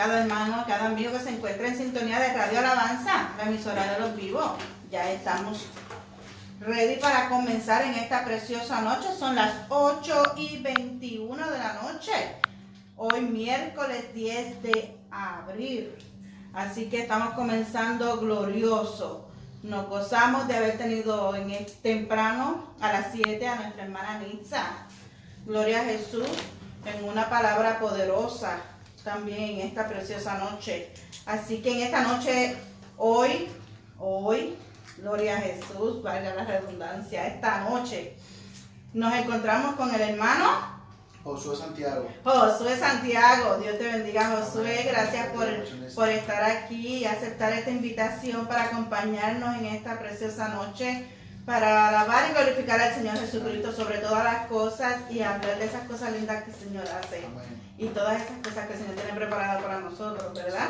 Cada hermano, cada amigo que se encuentre en sintonía de Radio Alabanza, la emisora de los vivos. Ya estamos ready para comenzar en esta preciosa noche. Son las 8 y 21 de la noche. Hoy miércoles 10 de abril. Así que estamos comenzando glorioso. Nos gozamos de haber tenido en temprano a las 7 a nuestra hermana Nitza. Gloria a Jesús en una palabra poderosa también en esta preciosa noche. Así que en esta noche, hoy, hoy, gloria a Jesús, valga la redundancia, esta noche nos encontramos con el hermano Josué Santiago. Josué Santiago, Dios te bendiga Josué, gracias por, por estar aquí y aceptar esta invitación para acompañarnos en esta preciosa noche para alabar y glorificar al Señor Jesucristo sobre todas las cosas y hablar de esas cosas lindas que el Señor hace y todas esas cosas que el Señor tiene preparadas para nosotros, ¿verdad?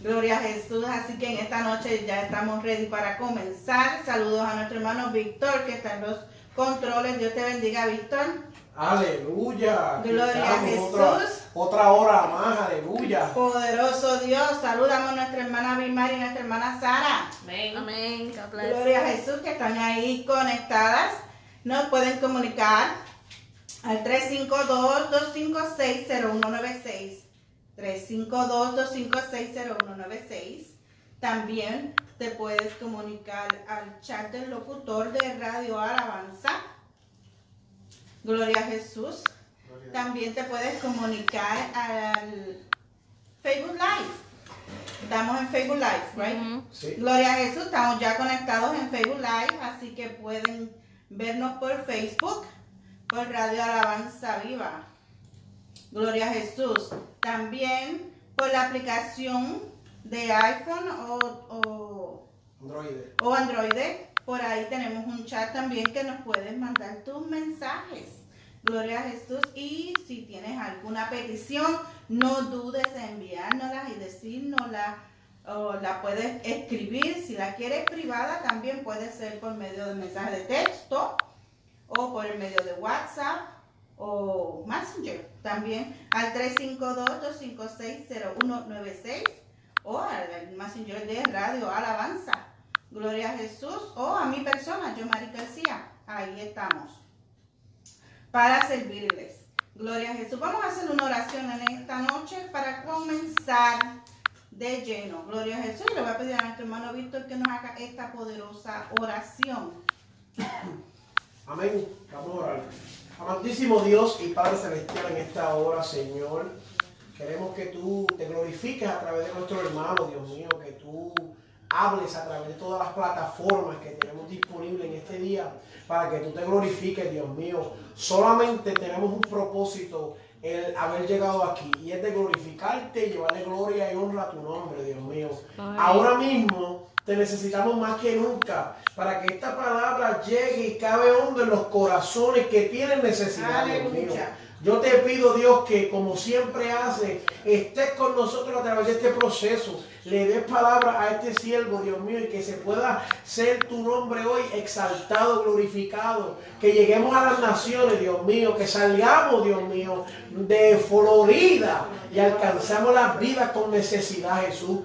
Gloria a Jesús, así que en esta noche ya estamos ready para comenzar. Saludos a nuestro hermano Víctor que está en los controles. Dios te bendiga, Víctor. Aleluya. Gloria a Jesús. Otra, hora más, aleluya. Poderoso Dios. Saludamos a nuestra hermana Bimari y nuestra hermana Sara. Amén. Amén. Gloria a Jesús que están ahí conectadas. Nos pueden comunicar al 352-256-0196. 352-256-0196. También te puedes comunicar al chat del locutor de Radio Alabanza Gloria a Jesús. También te puedes comunicar al Facebook Live. Estamos en Facebook Live, right? Gloria a Jesús, estamos ya conectados en Facebook Live, así que pueden vernos por Facebook, por Radio Alabanza Viva. Gloria a Jesús. También por la aplicación de iPhone o, Android. o Android. Por ahí tenemos un chat también que nos puedes mandar tus mensajes. Gloria a Jesús. Y si tienes alguna petición, no dudes en enviárnosla y decirnosla. O la puedes escribir. Si la quieres privada, también puede ser por medio de mensaje de texto o por el medio de WhatsApp o Messenger. También al 352-256-0196 o al Messenger de Radio Alabanza. Gloria a Jesús o a mi persona, yo Mari García. Ahí estamos para servirles. Gloria a Jesús. Vamos a hacer una oración en esta noche para comenzar de lleno. Gloria a Jesús. Le voy a pedir a nuestro hermano Víctor que nos haga esta poderosa oración. Amén. Vamos a orar. Amantísimo Dios y Padre Celestial en esta hora, Señor. Queremos que tú te glorifiques a través de nuestro hermano, Dios mío, que tú hables a través de todas las plataformas que tenemos disponibles en este día para que tú te glorifiques, Dios mío. Solamente tenemos un propósito, el haber llegado aquí, y es de glorificarte y llevarle gloria y honra a tu nombre, Dios mío. Ahora mismo te necesitamos más que nunca para que esta palabra llegue y cabe hondo en los corazones que tienen necesidad, Dios mío. Yo te pido, Dios, que como siempre hace, estés con nosotros a través de este proceso. Le des palabra a este siervo, Dios mío, y que se pueda ser tu nombre hoy exaltado, glorificado. Que lleguemos a las naciones, Dios mío, que salgamos, Dios mío, de Florida y alcanzamos las vidas con necesidad, Jesús.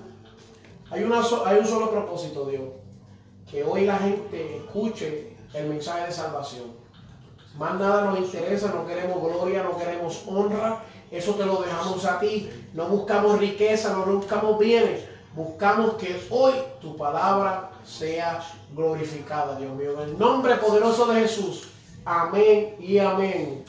Hay, una hay un solo propósito, Dios. Que hoy la gente escuche el mensaje de salvación. Más nada nos interesa, no queremos gloria, no queremos honra. Eso te lo dejamos a ti. No buscamos riqueza, no buscamos bienes. Buscamos que hoy tu palabra sea glorificada, Dios mío. En el nombre poderoso de Jesús. Amén y amén.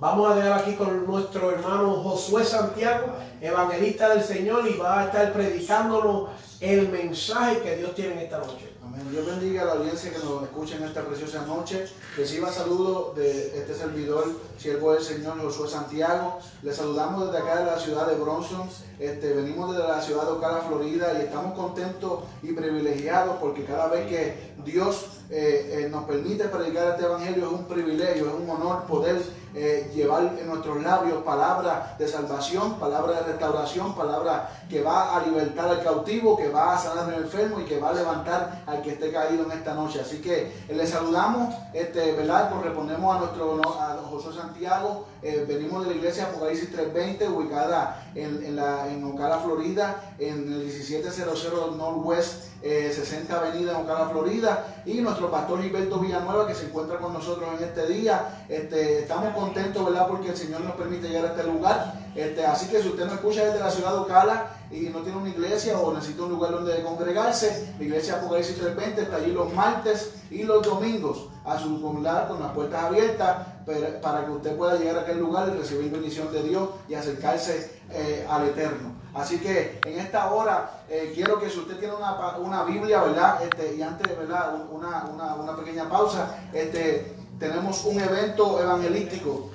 Vamos a dejar aquí con nuestro hermano Josué Santiago, evangelista del Señor, y va a estar predicándonos el mensaje que Dios tiene en esta noche. Amén. Dios bendiga a la audiencia que nos escucha en esta preciosa noche. Reciba saludos de este servidor, siervo del Señor Josué Santiago. Le saludamos desde acá de la ciudad de Bronson. Este, venimos desde la ciudad de Ocala, Florida, y estamos contentos y privilegiados porque cada vez que Dios eh, eh, nos permite predicar este evangelio es un privilegio, es un honor poder eh, llevar en nuestros labios palabras de salvación, palabras de restauración, palabras que va a libertar al cautivo, que va a sanar al enfermo y que va a levantar al que esté caído en esta noche. Así que le saludamos, este, ¿verdad? Correspondemos a nuestro a José Santiago, venimos de la iglesia Apocalipsis 320, ubicada en, en, la, en Ocala, Florida, en el 1700 Northwest 60 Avenida en Ocala, Florida, y nuestro pastor Gilberto Villanueva que se encuentra con nosotros en este día. Este, estamos contentos, ¿verdad? Porque el Señor nos permite llegar a este lugar. Este, así que si usted nos escucha desde la ciudad de Ocala y no tiene una iglesia o necesita un lugar donde congregarse, la iglesia Apocalipsis 320 está allí los martes y los domingos a su comunidad con las puertas abiertas para que usted pueda llegar a aquel lugar y recibir bendición de Dios y acercarse eh, al Eterno. Así que en esta hora eh, quiero que si usted tiene una, una Biblia, ¿verdad? Este, y antes, ¿verdad? Una, una, una pequeña pausa, este, tenemos un evento evangelístico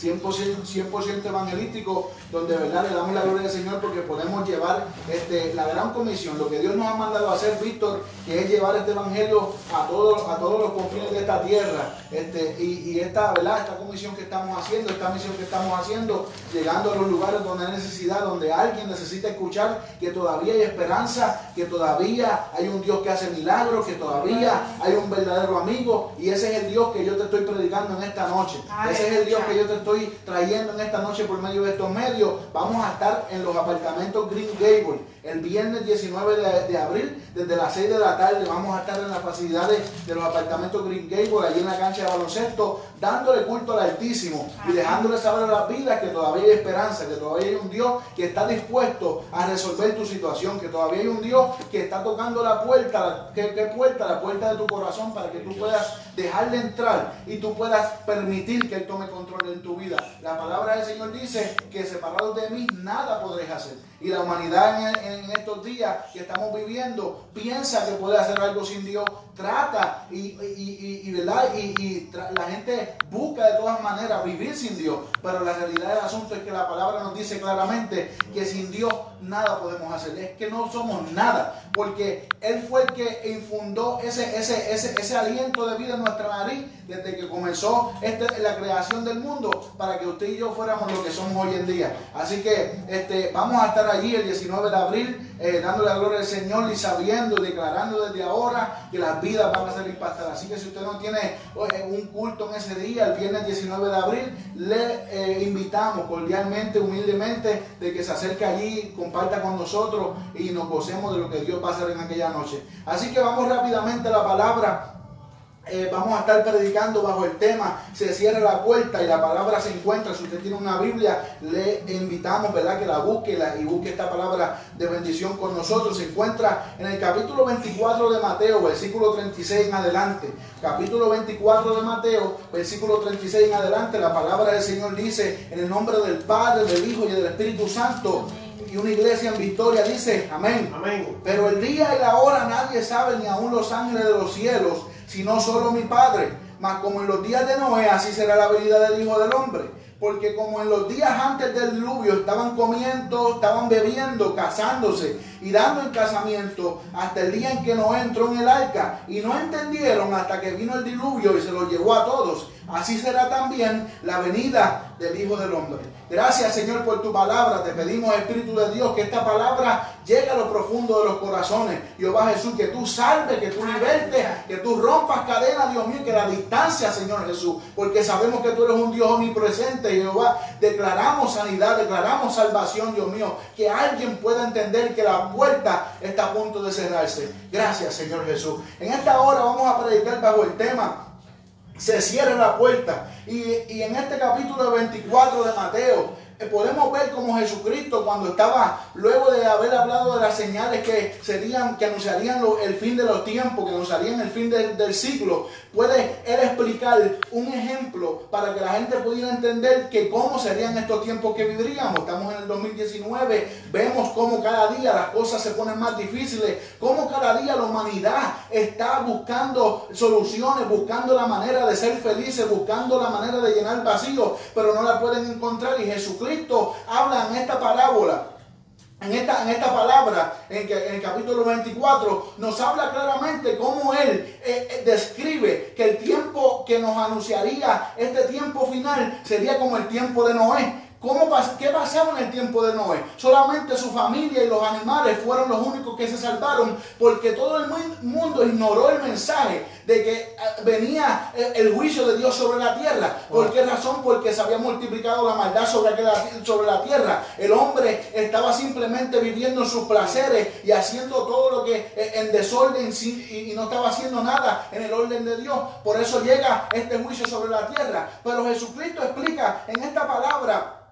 100%, 100 evangelístico, donde verdad le damos la gloria al Señor porque podemos llevar este, la gran comisión, lo que Dios nos ha mandado a hacer, Víctor, que es llevar este evangelio a todos, a todos los confines de esta tierra. Este, y, esta, ¿verdad? esta comisión que estamos haciendo, esta misión que estamos haciendo, llegando a los lugares donde hay necesidad, donde alguien necesita escuchar que todavía hay esperanza, que todavía hay un Dios que hace milagros, que todavía hay un verdadero amigo, y ese es el Dios que yo te estoy predicando en esta noche. Ese es el Dios que yo te estoy estoy trayendo en esta noche por medio de estos medios. Vamos a estar en los apartamentos Green Gable el viernes 19 de, abril, desde las 6 de la tarde. Vamos a estar en las facilidades de los apartamentos Green Gable, allí en la cancha de baloncesto, dándole culto al Altísimo y dejándole saber a las vidas que todavía hay esperanza, que todavía hay un Dios que está dispuesto a resolver tu situación, que todavía hay un Dios que está tocando la puerta, ¿qué, puerta? La puerta de tu corazón para que tú puedas dejarle entrar y tú puedas permitir que Él tome control en tu vida. La palabra del Señor dice que separados de mí nada podréis hacer. Y la humanidad en, estos días que estamos viviendo piensa que puede hacer algo sin Dios, trata y, y, ¿verdad? y, la gente busca de todas maneras vivir sin Dios. Pero la realidad del asunto es que la palabra nos dice claramente que sin Dios nada podemos hacer. Es que no somos nada, porque Él fue el que infundó ese, ese, ese, ese aliento de vida en nuestra nariz desde que comenzó este, la creación del mundo para que usted y yo fuéramos lo que somos hoy en día. Así que este, vamos a estar allí el 19 de abril eh, dándole la gloria al Señor y sabiendo declarando desde ahora que las vidas van a ser impactadas. Así que si usted no tiene eh, un culto en ese día, el viernes 19 de abril, le eh, invitamos cordialmente, humildemente, de que se acerque allí, comparta con nosotros y nos gocemos de lo que Dios va en aquella noche. Así que vamos rápidamente a la palabra eh, vamos a estar predicando bajo el tema se cierra la puerta y la palabra se encuentra. Si usted tiene una Biblia, le invitamos, ¿verdad? Que la busque y busque esta palabra de bendición con nosotros. Se encuentra en el capítulo 24 de Mateo, versículo 36 en adelante. Capítulo 24 de Mateo, versículo 36 en adelante. La palabra del Señor dice, en el nombre del Padre, del Hijo y del Espíritu Santo y una iglesia en victoria dice amén. amén. Pero el día y la hora nadie sabe, ni aun los ángeles de los cielos, sino solo mi Padre. Mas como en los días de Noé, así será la venida del Hijo del Hombre. Porque como en los días antes del diluvio estaban comiendo, estaban bebiendo, casándose y dando en casamiento hasta el día en que Noé entró en el arca y no entendieron hasta que vino el diluvio y se los llevó a todos. Así será también la venida del Hijo del Hombre. Gracias Señor por tu palabra. Te pedimos Espíritu de Dios que esta palabra llegue a lo profundo de los corazones. Jehová Jesús, que tú salves, que tú libertes, que tú rompas cadenas, Dios mío, que la distancia, Señor Jesús. Porque sabemos que tú eres un Dios omnipresente, Jehová. Declaramos sanidad, declaramos salvación, Dios mío. Que alguien pueda entender que la puerta está a punto de cerrarse. Gracias Señor Jesús. En esta hora vamos a predicar bajo el tema se cierra la puerta. Y, en este capítulo 24 de Mateo, eh, podemos ver como Jesucristo cuando estaba, luego de haber hablado de las señales que serían, que anunciarían el fin de los tiempos, que anunciarían el fin del ciclo, puede él explicar un ejemplo para que la gente pudiera entender que cómo serían estos tiempos que viviríamos. Estamos en el 2019, vemos cómo cada día las cosas se ponen más difíciles, cómo cada día la humanidad está buscando soluciones, buscando la manera de ser felices, buscando la manera de llenar vacío, pero no la pueden encontrar. Y Jesucristo habla en esta parábola en esta, en esta palabra, en, en, el capítulo 24, nos habla claramente cómo Él eh, eh, describe que el tiempo que nos anunciaría este tiempo final sería como el tiempo de Noé. ¿Cómo, ¿Qué pasaba en el tiempo de Noé? Solamente su familia y los animales fueron los únicos que se salvaron porque todo el mundo ignoró el mensaje de que eh, venía eh, el juicio de Dios sobre la tierra. ¿Por qué razón? Porque se había multiplicado la maldad sobre, sobre la tierra. El hombre estaba simplemente viviendo en sus placeres y haciendo todo lo que eh, en desorden y no estaba haciendo nada en el orden de Dios. Por eso llega este juicio sobre la tierra. Pero Jesucristo explica en esta palabra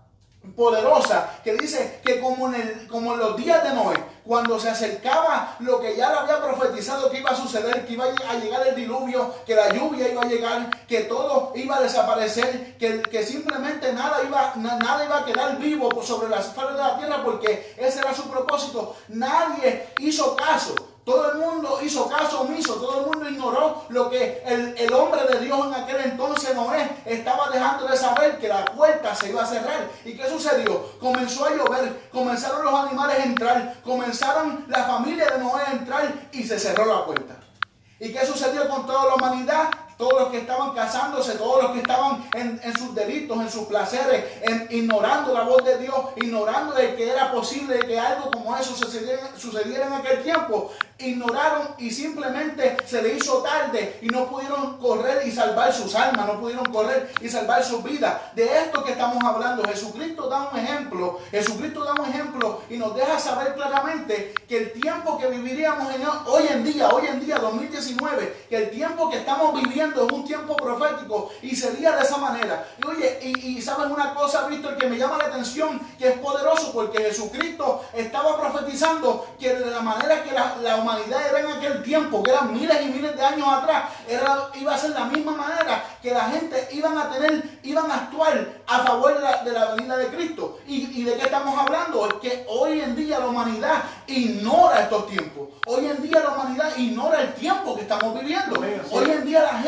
poderosa que dice que como en, el, como en los días de Noé, cuando se acercaba lo que ya le había profetizado que iba a suceder, que iba a llegar el diluvio, que la lluvia iba a llegar, que todo iba a desaparecer, que, que simplemente nada iba, nada iba a quedar vivo sobre las faz de la tierra porque ese era su propósito. Nadie hizo caso. Todo el mundo hizo caso omiso, todo el mundo ignoró lo que el, hombre de Dios en aquel entonces Noé estaba dejando de saber que la puerta se iba a cerrar. ¿Y qué sucedió? Comenzó a llover, comenzaron los animales a entrar, comenzaron la familia de Noé a entrar y se cerró la puerta. ¿Y qué sucedió con toda la humanidad? Todos los que estaban casándose, todos los que estaban en, sus delitos, en sus placeres, en, ignorando la voz de Dios, ignorando de que era posible que algo como eso sucediera, sucediera en aquel tiempo, ignoraron y simplemente se le hizo tarde y no pudieron correr y salvar sus almas, no pudieron correr y salvar sus vidas. De esto que estamos hablando, Jesucristo da un ejemplo, Jesucristo da un ejemplo y nos deja saber claramente que el tiempo que viviríamos en, hoy en día, hoy en día 2019, que el tiempo que estamos viviendo es un tiempo profético y sería de esa manera. Y oye, y, y saben una cosa, Víctor, que me llama la atención, que es poderoso porque Jesucristo estaba profetizando que de la manera que la, la humanidad era en aquel tiempo, que eran miles y miles de años atrás, era, iba a ser la misma manera que la gente iban a tener, iban a actuar a favor de la, venida de Cristo. ¿Y, ¿Y, de qué estamos hablando? Es que hoy en día la humanidad ignora estos tiempos. Hoy en día la humanidad ignora el tiempo que estamos viviendo. Hoy en día la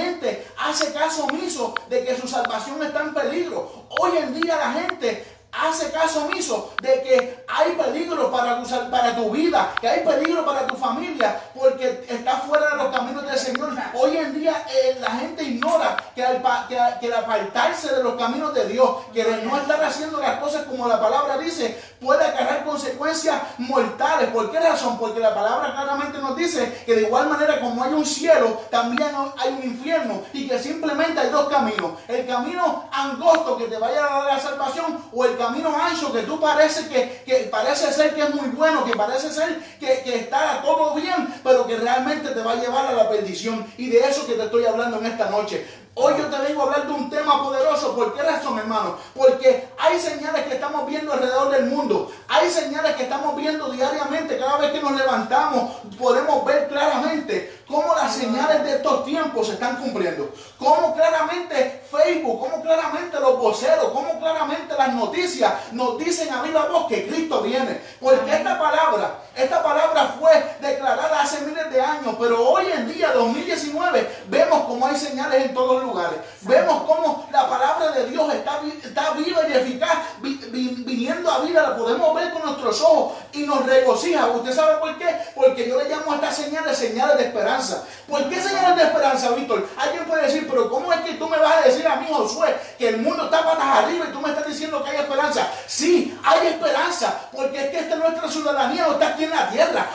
hace caso omiso de que su salvación está en peligro. Hoy en día la gente hace caso omiso de que hay peligro para tu, para tu vida, que hay peligro para tu familia, porque está fuera de los caminos del Señor. Hoy en día eh, la gente ignora que al, que, apartarse de los caminos de Dios, que no estar haciendo las cosas como la palabra dice, puede acarrear consecuencias mortales. ¿Por qué razón? Porque la palabra claramente nos dice que de igual manera como hay un cielo, también hay un infierno y que simplemente hay dos caminos. El camino angosto que te vaya a dar la salvación o el camino ancho que tú parece que, que parece ser que es muy bueno, que parece ser que, que está todo bien, pero que realmente te va a llevar a la perdición. Y de eso que te estoy hablando en esta noche. Hoy yo te vengo a hablar de un tema poderoso. ¿Por qué razón, hermano? Porque hay señales que estamos viendo alrededor del mundo. Hay señales que estamos viendo diariamente. Cada vez que nos levantamos podemos ver claramente cómo las señales de estos tiempos se están cumpliendo. Cómo claramente Facebook, cómo claramente los voceros, cómo claramente las noticias nos dicen a viva voz que Cristo viene. Porque esta palabra, esta palabra fue declarada hace miles de años. Pero hoy en día, 2019, vemos cómo hay señales en todos los lugares. Vemos cómo la palabra de Dios está, está viva y eficaz, viniendo a vida, la podemos ver con nuestros ojos y nos regocija. ¿Usted sabe por qué? Porque yo le llamo a estas señales señales de esperanza. ¿Por qué señales de esperanza, Víctor? Alguien puede decir, pero ¿cómo es que tú me vas a decir a mí, Josué, que el mundo está patas arriba y tú me estás diciendo que hay esperanza? Sí, hay esperanza, porque es que esta nuestra ciudadanía no está aquí en la tierra.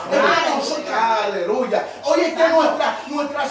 aleluya. Hoy es que nuestra, nuestra,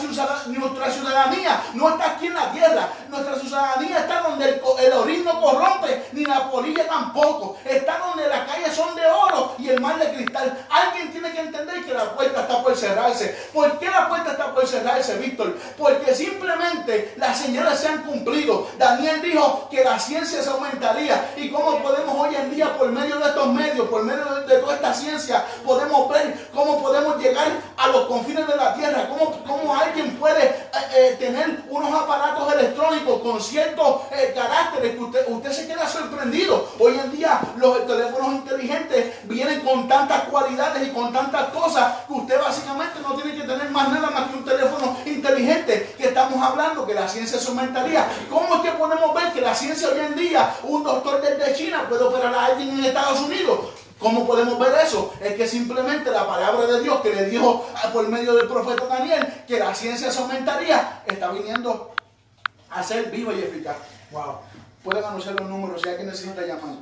nuestra ciudadanía no está aquí la tierra. Nuestra ciudadanía está donde el, el orín no corrompe, ni la polilla tampoco. Está donde las calles son de oro y el mar de cristal. Alguien tiene que entender que la puerta está por cerrarse. ¿Por qué la puerta está por cerrarse, Víctor? Porque simplemente las señales se han cumplido. Daniel dijo que la ciencia se aumentaría. ¿Y cómo podemos hoy en día, por medio de estos medios, por medio de, toda esta ciencia, podemos ver cómo podemos llegar a los confines de la tierra? ¿Cómo, cómo alguien puede eh, eh, tener unos aparatos electrónicos con ciertos eh, caracteres que usted, usted se queda sorprendido? Hoy en día los teléfonos inteligentes vienen con tantas cualidades y con tantas cosas que usted básicamente no tiene que tener más nada más que un teléfono inteligente que estamos hablando que la ciencia se aumentaría. ¿Cómo es que podemos ver que la ciencia hoy en día, un doctor desde China puede operar a alguien en Estados Unidos? ¿Cómo podemos ver eso? Es que simplemente la palabra de Dios que le dijo por medio del profeta Daniel que la ciencia se aumentaría, está viniendo a ser viva y eficaz. Wow. Pueden anunciar los números si alguien necesita llamar.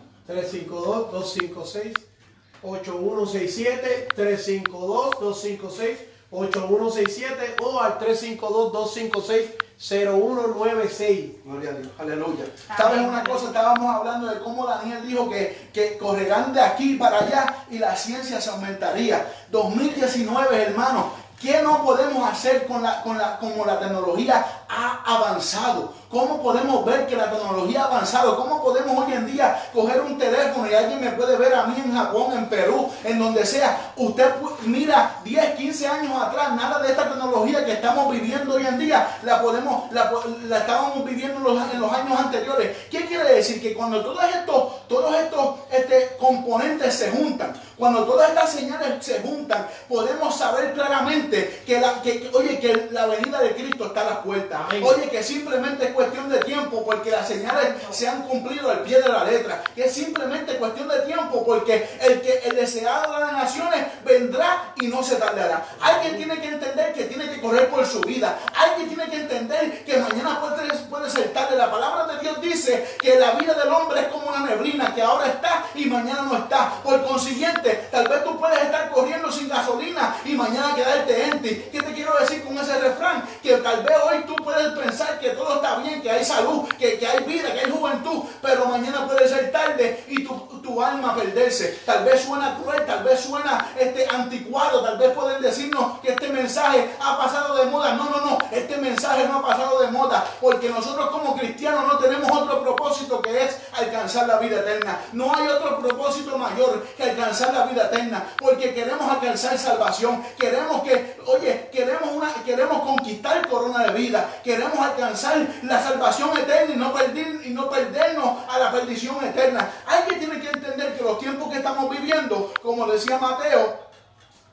352-256-8167, 352-256-8167 o al 352-256-0196. Gloria a Dios, aleluya. ¿Sabes una cosa? Estábamos hablando de cómo Daniel dijo que, que correrán de aquí para allá y la ciencia se aumentaría. 2019, hermano, ¿Qué no podemos hacer con la, con la, como la tecnología ha avanzado? ¿Cómo podemos ver que la tecnología ha avanzado? ¿Cómo podemos hoy en día coger un teléfono y alguien me puede ver a mí en Japón, en Perú, en donde sea? Usted mira 10, 15 años atrás, nada de esta tecnología que estamos viviendo hoy en día la podemos, la, estábamos viviendo en los, en los, años anteriores. ¿Qué quiere decir? Que cuando todos estos, todos estos este, componentes se juntan, cuando todas estas señales se juntan, podemos saber claramente que, la, que, oye, que la venida de Cristo está a la puerta. Oye, que simplemente cuestión de tiempo porque las señales se han cumplido al pie de la letra. Que es simplemente cuestión de tiempo porque el que el deseado de las naciones vendrá y no se tardará. Alguien tiene que entender que tiene que correr por su vida. Alguien tiene que entender que mañana puede, puede ser tarde. La palabra de Dios dice que la vida del hombre es como una neblina que ahora está y mañana no está. Por consiguiente, tal vez tú puedes estar corriendo sin gasolina y mañana quedarte en ti. ¿Qué te quiero decir con ese refrán? Que tal vez hoy tú puedes pensar que todo está bien que hay salud, que, que, hay vida, que hay juventud, pero mañana puede ser tarde y tu, tu, alma perderse. Tal vez suena cruel, tal vez suena este, anticuado, tal vez pueden decirnos que este mensaje ha pasado de moda. No, no, no, este mensaje no ha pasado de moda, porque nosotros como cristianos no tenemos otro propósito que es alcanzar la vida eterna. No hay otro propósito mayor que alcanzar la vida eterna, porque queremos alcanzar salvación, queremos que, oye, queremos, una, queremos conquistar corona de vida, queremos alcanzar la salvación eterna y no, perder, y no perdernos a la perdición eterna. Alguien tiene que entender que los tiempos que estamos viviendo, como decía Mateo,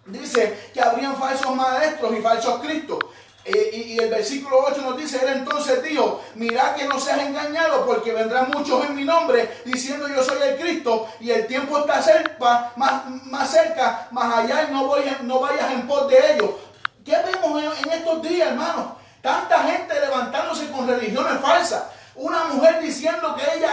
dice que habrían falsos maestros y falsos cristos. Y, el versículo 8 nos dice, él entonces dijo, mira que no seas engañado porque vendrán muchos en mi nombre diciendo yo soy el Cristo y el tiempo está cerca, más, más cerca, más allá y no, voy, no vayas en pos de ellos. ¿Qué vemos en estos días, hermanos? Tanta gente levantándose con religiones falsas. Una mujer diciendo que ella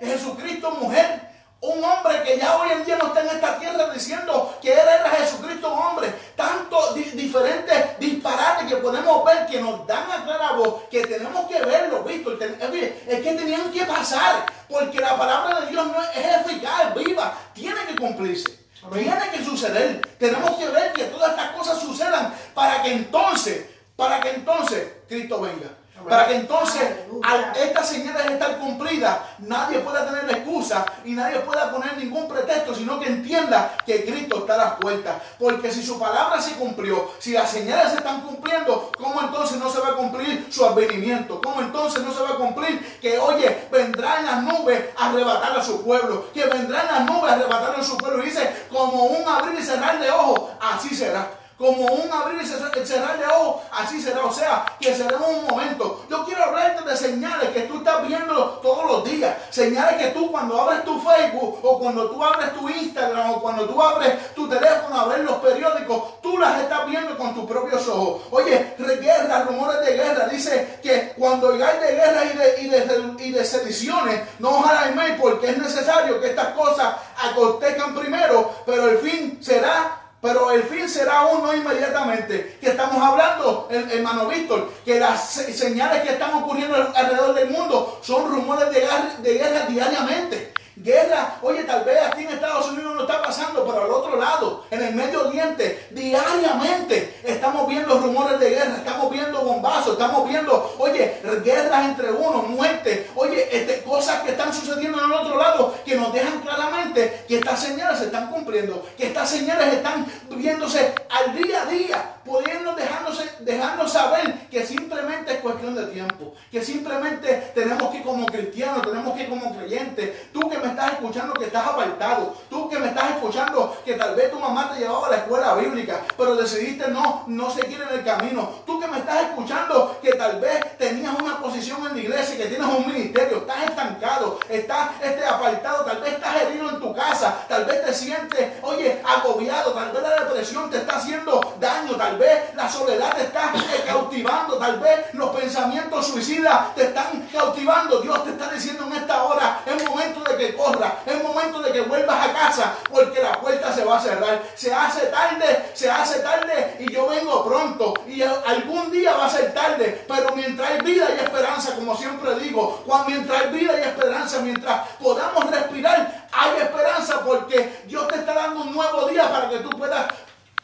es Jesucristo mujer. Un hombre que ya hoy en día no está en esta tierra diciendo que él era Jesucristo hombre. Tantos diferentes disparates que podemos ver que nos dan a clara voz que tenemos que verlo, visto. Es que tenían que pasar porque la palabra de Dios no es eficaz, viva, tiene que cumplirse. Tiene que suceder. Tenemos que ver que todas estas cosas sucedan para que entonces para que entonces Cristo venga. Para que entonces al estas señales estar cumplidas, nadie pueda tener excusa y nadie pueda poner ningún pretexto, sino que entienda que Cristo está a las puertas. Porque si su palabra se cumplió, si las señales se están cumpliendo, ¿cómo entonces no se va a cumplir su advenimiento? ¿Cómo entonces no se va a cumplir que, oye, vendrá en las nubes a arrebatar a su pueblo? Que vendrá en las nubes a arrebatar a su pueblo. Y dice, como un abrir y cerrar de ojos, así será como un abrir y cerrar de ojos, así será. O sea, que será un momento. Yo quiero hablarte de señales que tú estás viendo todos los días. Señales que tú cuando abres tu Facebook o cuando tú abres tu Instagram o cuando tú abres tu teléfono a ver los periódicos, tú las estás viendo con tus propios ojos. Oye, guerra, rumores de guerra. Dice que cuando hay de guerra y de, y de, sediciones, no os hagáis porque es necesario que estas cosas acontezcan primero, pero el fin será pero el fin será uno inmediatamente. Que estamos hablando, hermano Víctor, que las señales que están ocurriendo alrededor del mundo son rumores de guerra, de guerra diariamente. Guerra, oye, tal vez aquí en Estados Unidos no está pasando, pero al otro lado, en el Medio Oriente, diariamente estamos viendo rumores de guerra, estamos viendo bombazos, estamos viendo, oye, guerras entre unos, muerte, oye, este, cosas que están sucediendo en el otro lado que nos dejan claramente que estas señales se están cumpliendo, que estas señales están viéndose al día a día, pudiendo dejándose, dejarnos saber que simplemente es cuestión de tiempo, que simplemente tenemos que como cristianos, tenemos que como creyentes, tú que me estás escuchando que estás apartado, tú que me estás escuchando que tal vez tu mamá te llevaba a la escuela bíblica, pero decidiste no, no seguir en el camino, tú que me estás escuchando que tal vez tenías una posición en la iglesia, que tienes un ministerio, estás estancado, estás este, apartado, tal vez estás herido en tu casa, tal vez te sientes, oye, agobiado, tal vez la depresión te está haciendo daño, tal vez la soledad te está cautivando, tal vez los pensamientos suicidas te están cautivando. Dios te está diciendo en esta hora, es momento de que corra, es momento de que vuelvas a casa, porque la puerta se va a cerrar. Se hace tarde, se hace tarde y yo vengo pronto y algún día va a ser tarde, pero mientras hay vida y esperanza, como siempre digo, cuando mientras hay vida y esperanza, mientras podamos respirar, hay esperanza porque Dios te está dando un nuevo día para que tú puedas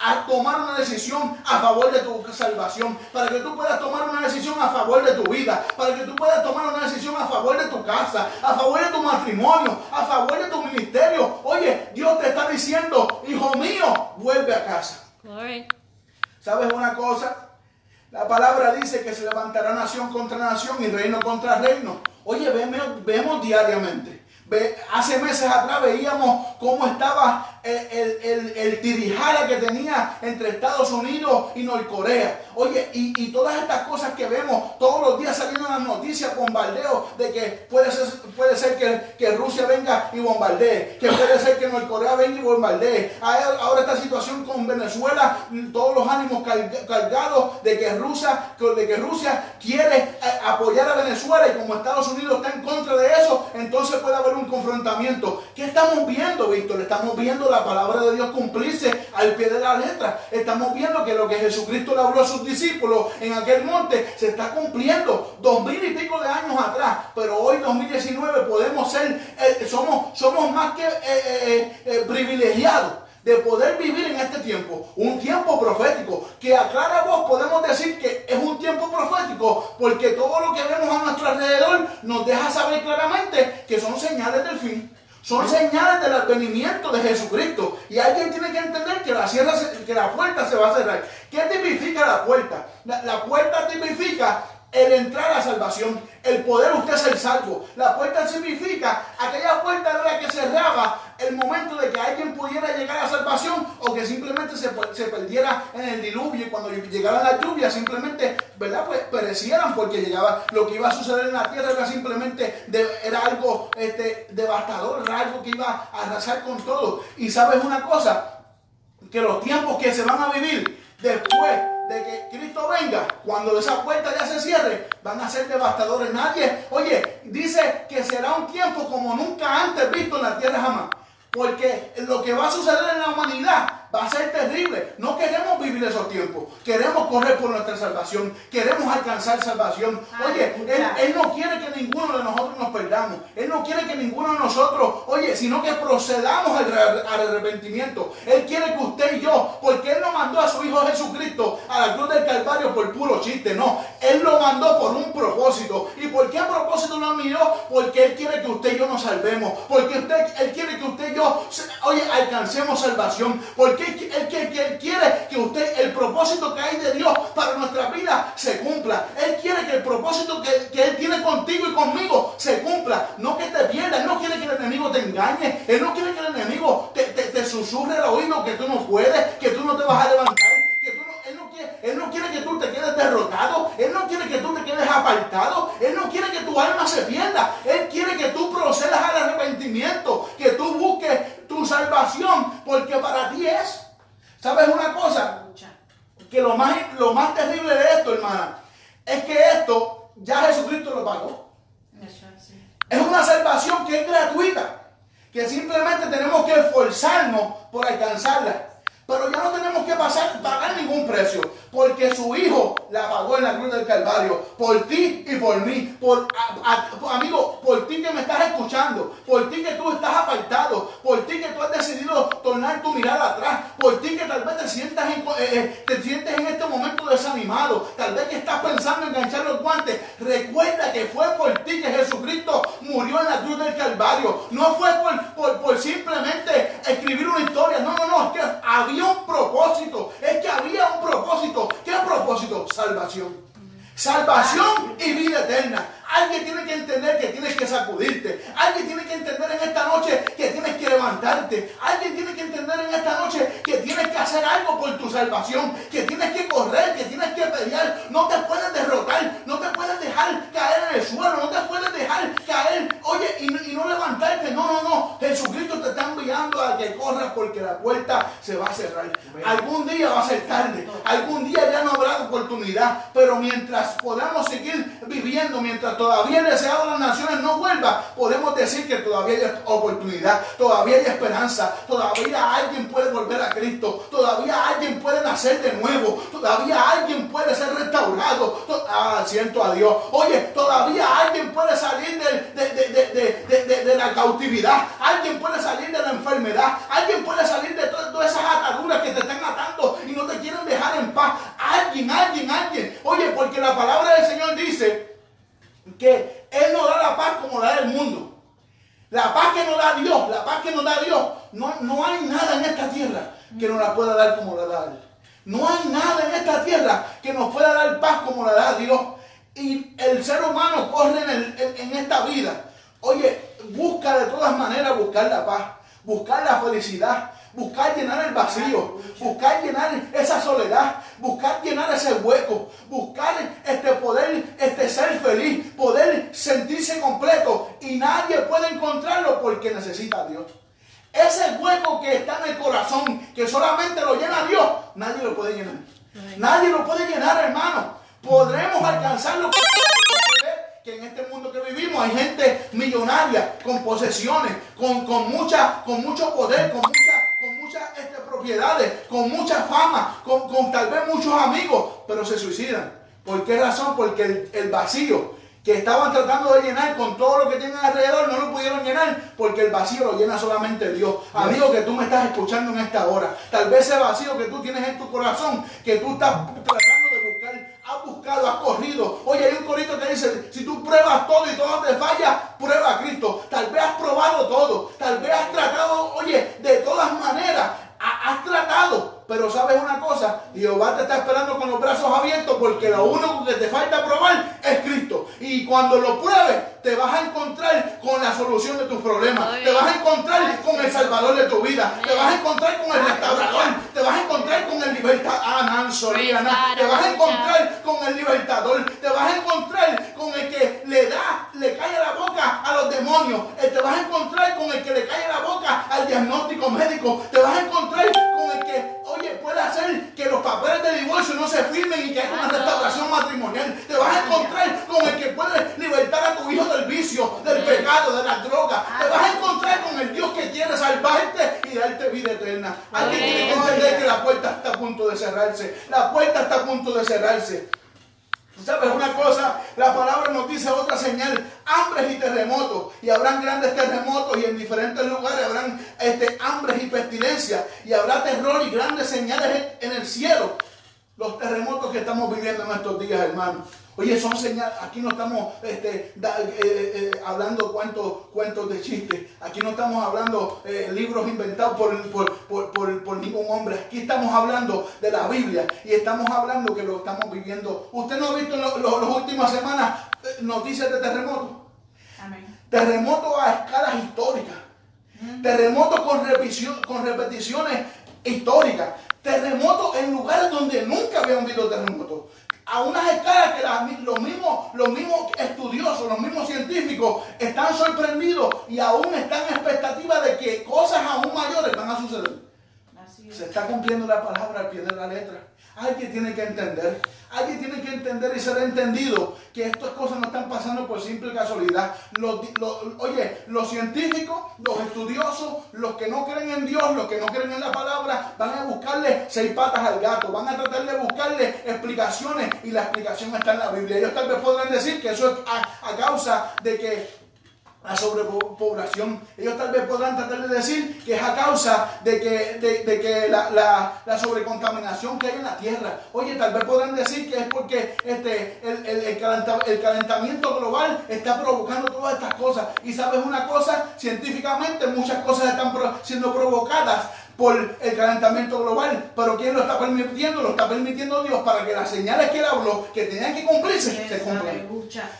a tomar una decisión a favor de tu salvación, para que tú puedas tomar una decisión a favor de tu vida, para que tú puedas tomar una decisión a favor de tu casa, a favor de tu matrimonio, a favor de tu ministerio. Oye, Dios te está diciendo, hijo mío, vuelve a casa. ¿Sabes una cosa? La palabra dice que se levantará nación contra nación y reino contra reino. Oye, vemos, vemos diariamente. Hace meses atrás veíamos cómo estaba el, el, el, tirijala que tenía entre Estados Unidos y Norcorea. Oye, y, todas estas cosas que vemos todos los días saliendo en las noticias, bombardeos de que puede ser, puede ser que, que, Rusia venga y bombardee, que puede ser que Norcorea venga y bombardee. Ahora esta situación con Venezuela, todos los ánimos cargados de que Rusia, de que Rusia quiere eh, apoyar a Venezuela y como Estados Unidos está en contra de eso, entonces puede haber un confrontamiento. ¿Qué estamos viendo, Víctor? Estamos viendo la palabra de Dios cumplirse al pie de la letra. Estamos viendo que lo que Jesucristo le habló a sus discípulos en aquel monte se está cumpliendo dos mil y pico de años atrás. Pero hoy, 2019, podemos ser, eh, somos, somos más que eh, eh, privilegiados de poder vivir en este tiempo, un tiempo profético, que a clara voz podemos decir que es un tiempo profético, porque todo lo que vemos a nuestro alrededor nos deja saber claramente que son señales del fin. Son señales del advenimiento de Jesucristo. Y alguien tiene que entender que la, que la puerta se va a cerrar. ¿Qué tipifica la puerta? La, la puerta tipifica el entrar a salvación, el poder usted ser salvo. La puerta significa aquella puerta de la que cerraba el momento de que alguien pudiera llegar a la salvación o que simplemente se, perdiera en el diluvio y cuando llegaran las lluvias simplemente, ¿verdad? Pues perecieran porque llegaba lo que iba a suceder en la tierra era simplemente, era algo este, devastador, era algo que iba a arrasar con todo. Y sabes una cosa, que los tiempos que se van a vivir después de que Cristo venga, cuando esa puerta ya se cierre, van a ser devastadores. Nadie, oye, dice que será un tiempo como nunca antes visto en la tierra jamás. Porque lo que va a suceder en la humanidad va a ser terrible. No queremos vivir esos tiempos. Queremos correr por nuestra salvación. Queremos alcanzar salvación. Oye, él, no quiere que ninguno de nosotros nos perdamos. Él no quiere que ninguno de nosotros, oye, sino que procedamos al, arrepentimiento. Él quiere que usted y yo, porque Él no mandó a su Hijo Jesucristo a la cruz del Calvario por puro chiste. No, Él lo mandó por un propósito. ¿Y por qué propósito lo envió? Porque Él quiere que usted y yo nos salvemos. Porque usted, Él quiere que usted y yo, oye, alcancemos salvación. Porque él, quiere que usted, el propósito que hay de Dios para nuestra vida se cumpla. Él quiere que el propósito que, Él tiene contigo y conmigo se cumpla. No que te pierdas. Él no quiere que el enemigo te engañe. Él no quiere que el enemigo te, te, susurre al oído que tú no puedes, que tú no te vas a levantar. él no quiere que tú te quedes derrotado. Él no quiere que tú te quedes apartado. Él no quiere que tu alma se pierda. Él quiere que tú procedas al arrepentimiento. Que tú busques tu salvación, porque para ti es. ¿Sabes una cosa? Que lo más, lo más terrible de esto, hermana, es que esto ya Jesucristo lo pagó. Es una salvación que es gratuita, que simplemente tenemos que esforzarnos por alcanzarla. Pero ya no tenemos que pagar ningún precio, porque su hijo la pagó en la cruz del Calvario, por ti y por mí, por amigo, por ti que me estás escuchando, por ti que tú estás apartado, por ti que tú has decidido inclinar tu mirada atrás. Por ti que tal vez te sientas en, eh, eh, te sientes en este momento desanimado. Tal vez que estás pensando en enganchar los guantes. Recuerda que fue por ti que Jesucristo murió en la cruz del Calvario. No fue por, por simplemente escribir una historia. No, no, no. Es que había un propósito. Es que había un propósito. ¿Qué propósito? Salvación. Salvación y vida eterna. Alguien tiene que entender que tienes que sacudirte. Alguien tiene que entender en esta noche que tienes que levantarte. Alguien tiene que entender en esta noche que tienes que hacer algo por tu salvación. Que tienes que correr, que tienes que pelear. No te puedes derrotar. No te puedes dejar caer en el suelo. No te puedes dejar caer. Oye, y, y no levantarte. No, no, no. Jesucristo te está enviando a que corras porque la puerta se va a cerrar. Algún día va a ser tarde. Algún día ya no habrá oportunidad. Pero mientras podamos seguir viviendo, mientras todavía el deseado de las naciones no vuelva, podemos decir que todavía hay oportunidad, todavía hay esperanza, todavía alguien puede volver a Cristo, todavía alguien puede nacer de nuevo, todavía alguien puede ser restaurado. Ah, siento a Dios. Oye, todavía alguien puede salir de, de, la cautividad, alguien puede salir de la enfermedad, alguien puede salir de todas esas ataduras que te están atando y no te quieren dejar en paz. Alguien, alguien, alguien. Oye, porque la palabra del Señor dice que Él no da la paz como la da el mundo. La paz que nos da Dios, la paz que nos da Dios, no, no hay nada en esta tierra que nos la pueda dar como la da Él. No hay nada en esta tierra que nos pueda dar paz como la da Dios. Y el ser humano corre en, en esta vida. Oye, busca de todas maneras buscar la paz, buscar la felicidad, buscar llenar el vacío, buscar llenar esa soledad, buscar llenar ese hueco, buscar este poder este ser feliz, poder sentirse completo y nadie puede encontrarlo porque necesita a Dios. Ese hueco que está en el corazón, que solamente lo llena Dios, nadie lo puede llenar. Nadie lo puede llenar, hermano. Podremos alcanzarlo que en este mundo que vivimos hay gente millonaria, con posesiones, con, con, mucha, con mucho poder, con mucha propiedades, con mucha fama, con, tal vez muchos amigos, pero se suicidan. ¿Por qué razón? Porque el, vacío que estaban tratando de llenar con todo lo que tienen alrededor, no lo pudieron llenar porque el vacío lo llena solamente Dios. Amigo que tú me estás escuchando en esta hora, tal vez ese vacío que tú tienes en tu corazón, que tú estás tratando de buscar, has buscado, has corrido. Oye, hay un corito que dice, si tú pruebas todo y todo te falla, prueba a Cristo. Tal vez has probado todo, tal vez has tratado, oye, de todas maneras, has tratado, pero sabes una cosa, Jehová te está esperando con los brazos abiertos porque lo único que te falta probar es Cristo. Y cuando lo pruebes, te vas a encontrar con la solución de tus problemas. Te vas a encontrar con el Salvador de tu vida. Te vas a encontrar con el restaurador. Te vas a encontrar con el libertador. Ah, te vas a encontrar con el libertador. Te vas a encontrar con el que le da, le cae la boca a los demonios. Eh, te vas a encontrar con el que le cae la boca al diagnóstico médico. Te vas a encontrar con el que, oye, puede hacer que los papeles de divorcio no se firmen y que haya una restauración matrimonial. Te vas a encontrar con el que puede libertar a tu hijo del vicio, del pecado, de la droga. Te vas a encontrar con el Dios que quiere salvarte y darte vida eterna. Alguien tiene que entender que la puerta está a punto de cerrarse. La puerta está a punto de cerrarse. ¿Sabes una cosa? La palabra nos dice otra señal, hambres y terremotos. Y habrán grandes terremotos y en diferentes lugares habrán este, hambres y pestilencias. Y habrá terror y grandes señales en el cielo. Los terremotos que estamos viviendo en estos días, hermanos. Oye, son señales, aquí no estamos este, eh, eh, hablando cuentos, cuentos de chistes, aquí no estamos hablando eh, libros inventados por, ningún hombre, aquí estamos hablando de la Biblia y estamos hablando que lo estamos viviendo. ¿Usted no ha visto en las últimas semanas noticias de terremotos? Terremotos a escalas históricas, terremotos con, con repeticiones históricas, terremotos en lugares donde nunca habían habido terremotos a unas escalas que los, mismos, los mismos estudiosos, los mismos científicos están sorprendidos y aún están en expectativa de que cosas aún mayores van a suceder. Se está cumpliendo la palabra al pie de la letra. Alguien tiene que entender, alguien tiene que entender y ser entendido que estas cosas no están pasando por simple casualidad. oye, los científicos, los estudiosos, los que no creen en Dios, los que no creen en la palabra, van a buscarle seis patas al gato, van a tratar de buscarle explicaciones y la explicación está en la Biblia. Ellos tal vez podrán decir que eso es a, causa de que la sobrepoblación. Ellos tal vez podrán tratar de decir que es a causa de que, de, que la, la, sobrecontaminación que hay en la tierra. Oye, tal vez podrán decir que es porque este, el, el, el, calentamiento global está provocando todas estas cosas. Y sabes una cosa, científicamente muchas cosas están siendo provocadas por el calentamiento global. Pero ¿quién lo está permitiendo? Lo está permitiendo Dios para que las señales que él habló, que tenían que cumplirse, se cumplan.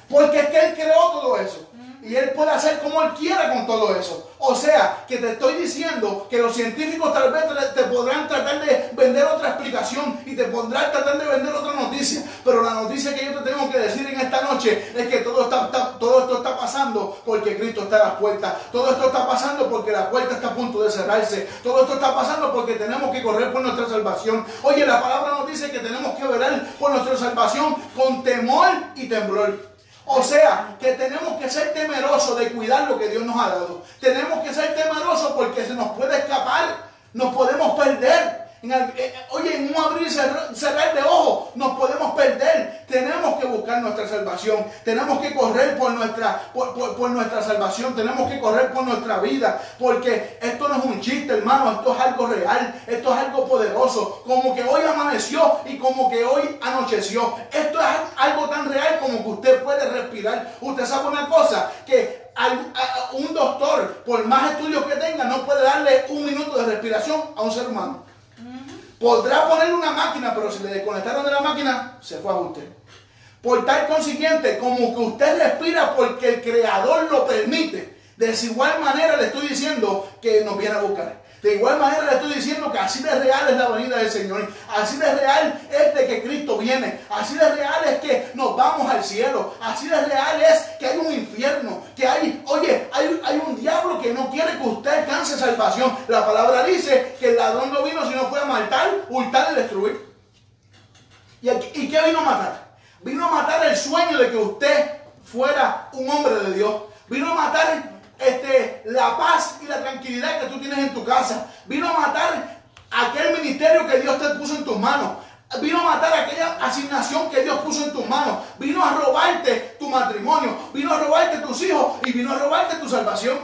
Porque es que Él creó todo eso. Y Él puede hacer como Él quiera con todo eso. O sea, que te estoy diciendo que los científicos tal vez te, podrán tratar de vender otra explicación y te podrán tratar de vender otra noticia. Pero la noticia que yo te tengo que decir en esta noche es que todo, está, todo esto está pasando porque Cristo está a la puerta. Todo esto está pasando porque la puerta está a punto de cerrarse. Todo esto está pasando porque tenemos que correr por nuestra salvación. Oye, la palabra nos dice que tenemos que velar por nuestra salvación con temor y temblor. O sea, que tenemos que ser temerosos de cuidar lo que Dios nos ha dado. Tenemos que ser temerosos porque se nos puede escapar, nos podemos perder. Eh, oye, en un abrir y cerrar de ojos nos podemos perder. Tenemos que buscar nuestra salvación. Tenemos que correr por nuestra, por, nuestra salvación. Tenemos que correr por nuestra vida. Porque esto no es un chiste, hermano. Esto es algo real. Esto es algo poderoso. Como que hoy amaneció y como que hoy anocheció. Esto es algo tan real como que usted puede respirar. Usted sabe una cosa, que un doctor, por más estudios que tenga, no puede darle un minuto de respiración a un ser humano. Podrá poner una máquina, pero si le desconectaron de la máquina, se fue a usted. Por tal consiguiente, como que usted respira porque el creador lo permite, de igual manera le estoy diciendo que nos viene a buscar. De igual manera le estoy diciendo que así de real es la venida del Señor. Así de real es de que Cristo viene. Así de real es que nos vamos al cielo. Así de real es que hay un infierno. Que hay, oye, hay, hay un diablo que no quiere que usted alcance salvación. La palabra dice que el ladrón no vino sino fue a matar, hurtar y destruir. ¿Y, ¿Y qué vino a matar? Vino a matar el sueño de que usted fuera un hombre de Dios. Vino a matar este, la paz y la tranquilidad que tú tienes en tu casa. Vino a matar aquel ministerio que Dios te puso en tus manos. Vino a matar aquella asignación que Dios puso en tus manos. Vino a robarte tu matrimonio. Vino a robarte tus hijos y vino a robarte tu salvación.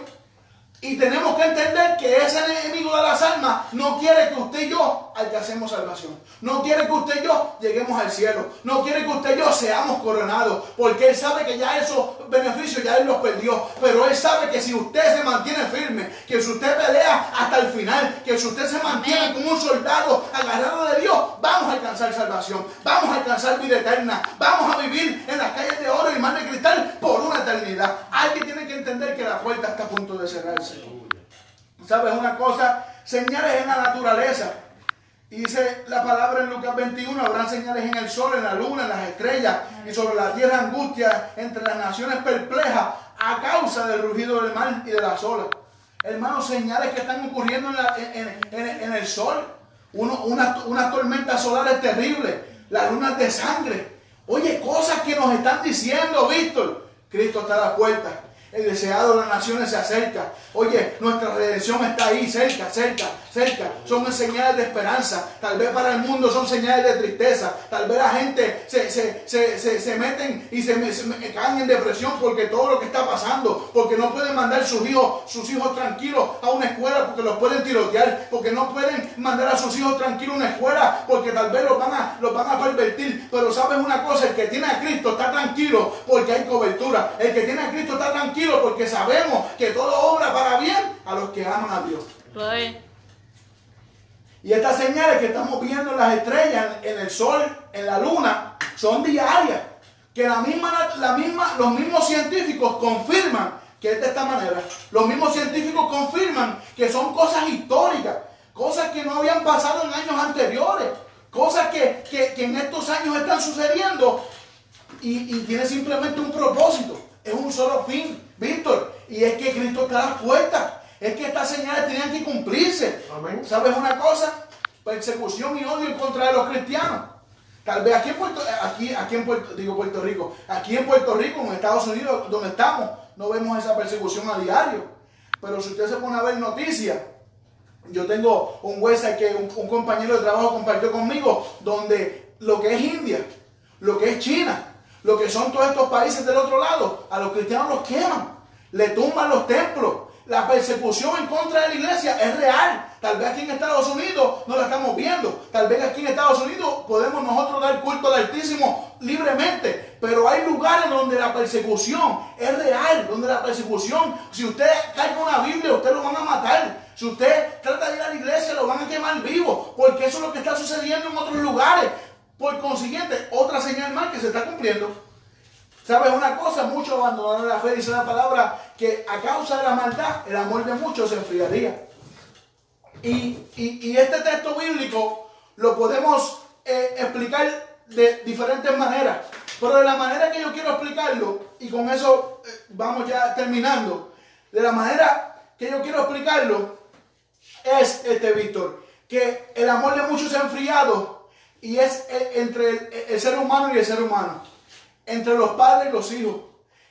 Y tenemos que entender que ese enemigo de las almas no quiere que usted y yo alcancemos salvación. No quiere que usted y yo lleguemos al cielo. No quiere que usted y yo seamos coronados. Porque Él sabe que ya esos beneficios ya Él los perdió. Pero Él sabe que si usted se mantiene firme, que si usted pelea hasta el final, que si usted se mantiene como un soldado agarrado de Dios, vamos a alcanzar salvación. Vamos a alcanzar vida eterna. Vamos a vivir en las calles de oro y mar de cristal por una eternidad. Alguien tiene que entender que la puerta está a punto de cerrarse. ¿Sabes una cosa? Señales en la naturaleza. Y dice la palabra en Lucas 21, habrá señales en el sol, en la luna, en las estrellas y sobre la tierra angustia entre las naciones perplejas a causa del rugido del mar y de las olas. Hermanos, señales que están ocurriendo en, el sol. Unas, unas tormentas solares terribles, las lunas de sangre. Oye, cosas que nos están diciendo, Víctor. Cristo está a la puerta. El deseado de las naciones se acerca. Oye, nuestra redención está ahí, cerca, cerca, cerca. Son señales de esperanza. Tal vez para el mundo son señales de tristeza. Tal vez la gente se, se, meten y se, caen en depresión porque todo lo que está pasando. Porque no pueden mandar sus hijos, sus hijos tranquilos a una escuela porque los pueden tirotear. Porque no pueden mandar a sus hijos tranquilos a una escuela porque tal vez los van a, los van a pervertir. Pero sabes una cosa, el que tiene a Cristo está tranquilo porque hay cobertura. El que tiene a Cristo está tranquilo porque sabemos que todo obra para bien a los que aman a Dios. Y estas señales que estamos viendo en las estrellas, en el sol, en la luna, son diarias. Que la misma, la misma, los mismos científicos confirman que es de esta manera. Los mismos científicos confirman que son cosas históricas, cosas que no habían pasado en años anteriores, cosas que, en estos años están sucediendo y, y tiene simplemente un propósito, es un solo fin. Víctor, y es que Cristo está a las puertas. Es que estas señales tenían que cumplirse. ¿Sabes una cosa? Persecución y odio en contra de los cristianos. Tal vez aquí en Puerto, aquí, aquí en Puerto, digo Puerto Rico, aquí en Puerto Rico, en Estados Unidos, donde estamos, no vemos esa persecución a diario. Pero si usted se pone a ver noticias, yo tengo un website que un compañero de trabajo compartió conmigo, donde lo que es India, lo que es China, lo que son todos estos países del otro lado, a los cristianos los queman. le tumban los templos. La persecución en contra de la iglesia es real. Tal vez aquí en Estados Unidos no la estamos viendo. Tal vez aquí en Estados Unidos podemos nosotros dar culto al Altísimo libremente. Pero hay lugares donde la persecución es real. Donde la persecución, si usted cae con una Biblia, usted lo van a matar. Si usted trata de ir a la iglesia, lo van a quemar vivo. Porque eso es lo que está sucediendo en otros lugares. Por consiguiente, otra señal más que se está cumpliendo. ¿Sabes una cosa? Muchos abandonaron la fe, dice la palabra, que a causa de la maldad, el amor de muchos se enfriaría. Y, este texto bíblico lo podemos eh, explicar de diferentes maneras. Pero de la manera que yo quiero explicarlo, y con eso eh, vamos ya terminando, de la manera que yo quiero explicarlo, es este, Víctor, que el amor de muchos se ha enfriado y es eh, entre el ser humano y el ser humano entre los padres y los hijos,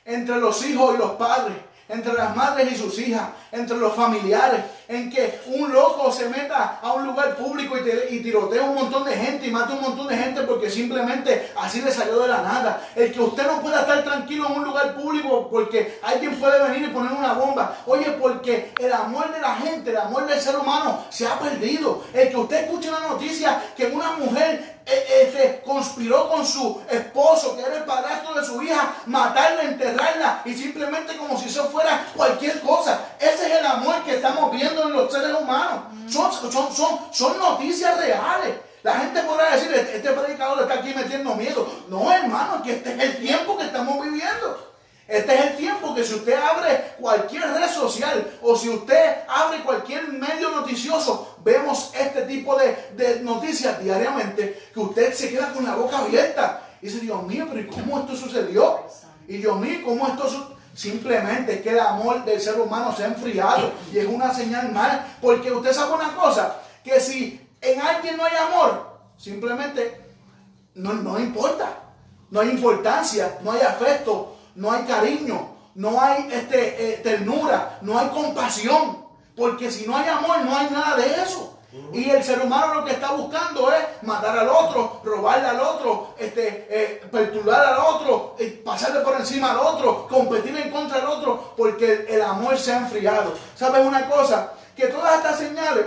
entre los hijos y los padres, entre las madres y sus hijas, entre los familiares, en que un loco se meta a un lugar público y, tirotee un montón de gente y mate un montón de gente porque simplemente así le salió de la nada. El que usted no pueda estar tranquilo en un lugar público porque alguien puede venir y poner una bomba. Oye, porque el amor de la gente, el amor del ser humano se ha perdido. El que usted escuche una noticia que una mujer eh, este, conspiró con su esposo, que era el padrastro de su hija, matarla, enterrarla y simplemente como si eso fuera cualquier cosa. Ese es el amor que estamos viendo en los seres humanos. Son, noticias reales. La gente podrá decir, este, este predicador está aquí metiendo miedo. No, hermano, que este es el tiempo que estamos viviendo. Este es el tiempo que si usted abre cualquier red social o si usted abre cualquier medio noticioso, vemos este tipo de, de noticias diariamente, que usted se queda con la boca abierta. Y dice, Dios mío, pero cómo esto sucedió? Y Dios mío, ¿cómo esto sucedió? Simplemente es que el amor del ser humano se ha enfriado y es una señal mal. Porque usted sabe una cosa, que si en alguien no hay amor, simplemente no, no importa. No hay importancia, no hay afecto, no hay cariño, no hay este, eh, ternura, no hay compasión. Porque si no hay amor, no hay nada de eso. Y el ser humano lo que está buscando es matar al otro, robarle al otro, este, eh, perturbar al otro, eh, pasarle por encima al otro, competir en contra del otro, porque el, amor se ha enfriado. ¿Sabes una cosa? Que todas estas señales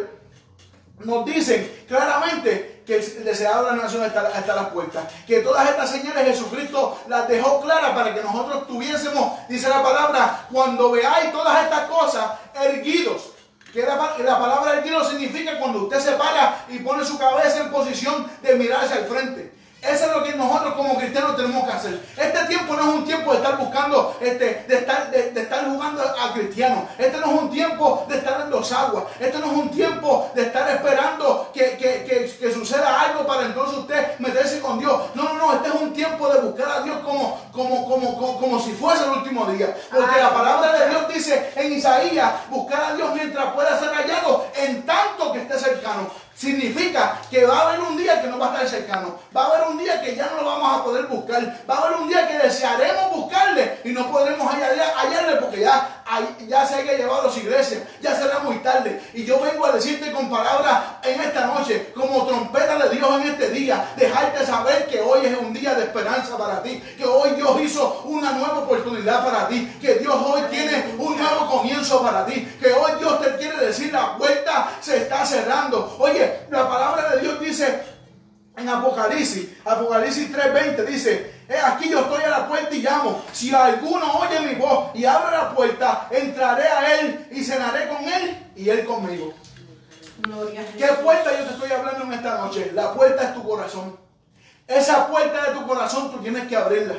nos dicen claramente que el deseado de la nación está, está, a las puertas. Que todas estas señales Jesucristo las dejó claras para que nosotros tuviésemos, dice la palabra, cuando veáis todas estas cosas, erguidos que la, la palabra erguido significa cuando usted se para y pone su cabeza en posición de mirarse al frente. Eso es lo que nosotros como cristianos tenemos que hacer. Este tiempo no es un tiempo de estar buscando, este, de, estar, de, estar jugando a cristianos. Este no es un tiempo de estar en los aguas. Este no es un tiempo de estar esperando que, que, que, que, suceda algo para entonces usted meterse con Dios. No, no, no. Este es un tiempo de buscar a Dios como, como, como, como, como si fuese el último día. Porque la palabra de Dios dice en Isaías, buscar a Dios mientras pueda ser hallado en tanto que esté cercano. Significa que va a haber un día que no va a estar cercano. Va a haber un día que ya no lo vamos a poder buscar. Va a haber un día que desearemos buscarle y no podremos hallarle porque ya, ya se haya llevado a las iglesias. Ya será muy tarde. Y yo vengo a decirte con palabras en esta noche, como trompeta de Dios en este día, dejarte saber que hoy es un día de esperanza para ti. Que hoy Dios hizo una nueva oportunidad para ti. Que Dios hoy tiene un nuevo comienzo para ti. Que hoy Dios te quiere decir la puerta se está cerrando. Oye, la palabra de Dios dice en Apocalipsis, Apocalipsis 3:20 dice, aquí yo estoy a la puerta y llamo. Si alguno oye mi voz y abre la puerta, entraré a él y cenaré con él y él conmigo. ¿Qué puerta yo te estoy hablando en esta noche? La puerta es tu corazón. Esa puerta de tu corazón tú tienes que abrirla.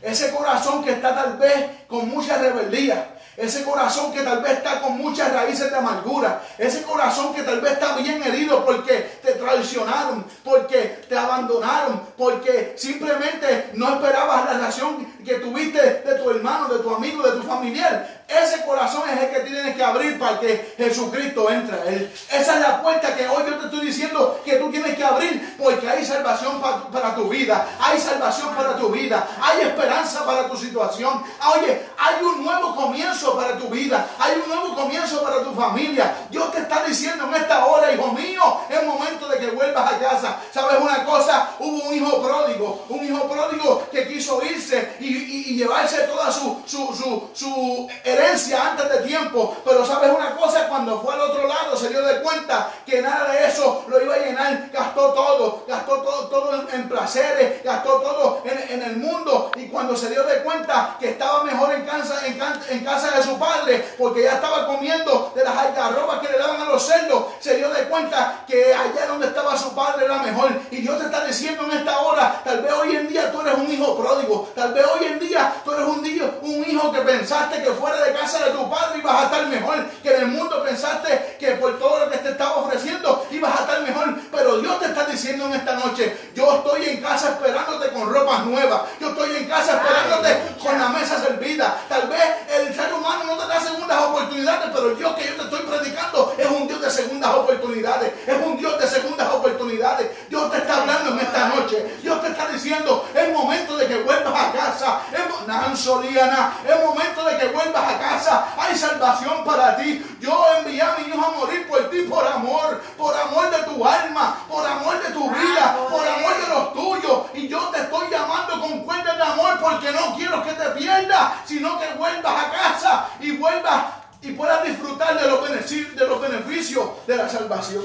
Ese corazón que está tal vez con mucha rebeldía, ese corazón que tal vez está con muchas raíces de amargura. Ese corazón que tal vez está bien herido porque te traicionaron, porque te abandonaron, porque simplemente no esperabas la relación que tuviste de tu hermano, de tu amigo, de tu familiar. Ese corazón es el que tienes que abrir para que Jesucristo entre a él. Esa es la puerta que hoy yo te estoy diciendo que tú tienes que abrir porque hay salvación para, tu vida. Hay salvación para tu vida. Hay esperanza para tu situación. Oye, hay un nuevo comienzo para tu vida. Hay un nuevo comienzo para tu familia. Dios te está diciendo en esta hora, hijo mío, es momento de que vuelvas a casa. ¿Sabes una cosa? Hubo un hijo pródigo, un hijo pródigo que quiso irse y, llevarse toda su, su, su, herencia antes de tiempo. Pero ¿sabes una cosa? Cuando fue al otro lado se dio de cuenta que nada de eso lo iba a llenar. Gastó todo, gastó todo, todo en, placeres, gastó todo en, el mundo. Y cuando se dio de cuenta que estaba mejor en casa, en, en casa de su padre, porque ya estaba comiendo de las algarrobas que le daban a los cerdos, se dio de cuenta que allá donde estaba su padre era mejor. Y Dios te está diciendo en esta hora, tal vez hoy en día tú eres un hijo pródigo, tal vez hoy en día tú eres un, un hijo que pensaste que fuera de casa de tu padre ibas a estar mejor, que en el mundo pensaste que por todo lo que te estaba ofreciendo ibas a estar mejor. Pero Dios te está diciendo en esta noche, yo estoy en casa esperándote con ropas nuevas, yo estoy en casa esperándote con la mesa servida. Tal vez el ser humano no te da segundas oportunidades, pero el Dios que yo te estoy predicando es un Dios de segundas oportunidades, es un Dios de segundas oportunidades. Dios te está hablando en esta noche, Dios te está diciendo, es momento de que vuelvas a casa, es, es momento de que vuelvas a casa, hay salvación para ti. Yo envié a mi hijo a morir por ti, por amor, por amor de tu alma, por amor de tu vida, por amor de los tuyos. Y yo te estoy llamando con cuenta de amor porque no quiero que te pierdas, sino que vuelvas a casa y vuelvas y puedas disfrutar de los beneficios de, los beneficios de la salvación.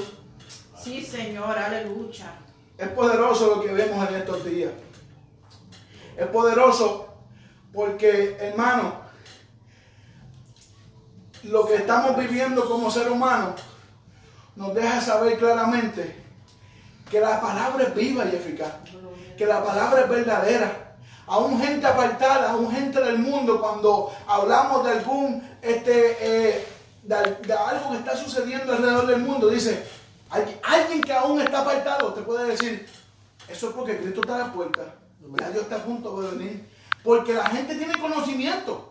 Sí, Señor, aleluya. Es poderoso lo que vemos en estos días. Es poderoso porque, hermano, lo que estamos viviendo como ser humano nos deja saber claramente que la palabra es viva y eficaz, que la palabra es verdadera. Aún gente apartada, aún gente del mundo, cuando hablamos de algún, este, eh, de, algo que está sucediendo alrededor del mundo, dice, alguien que aún está apartado te puede decir, eso es porque Cristo está a la puerta, ya Dios está a punto de venir. Porque la gente tiene conocimiento,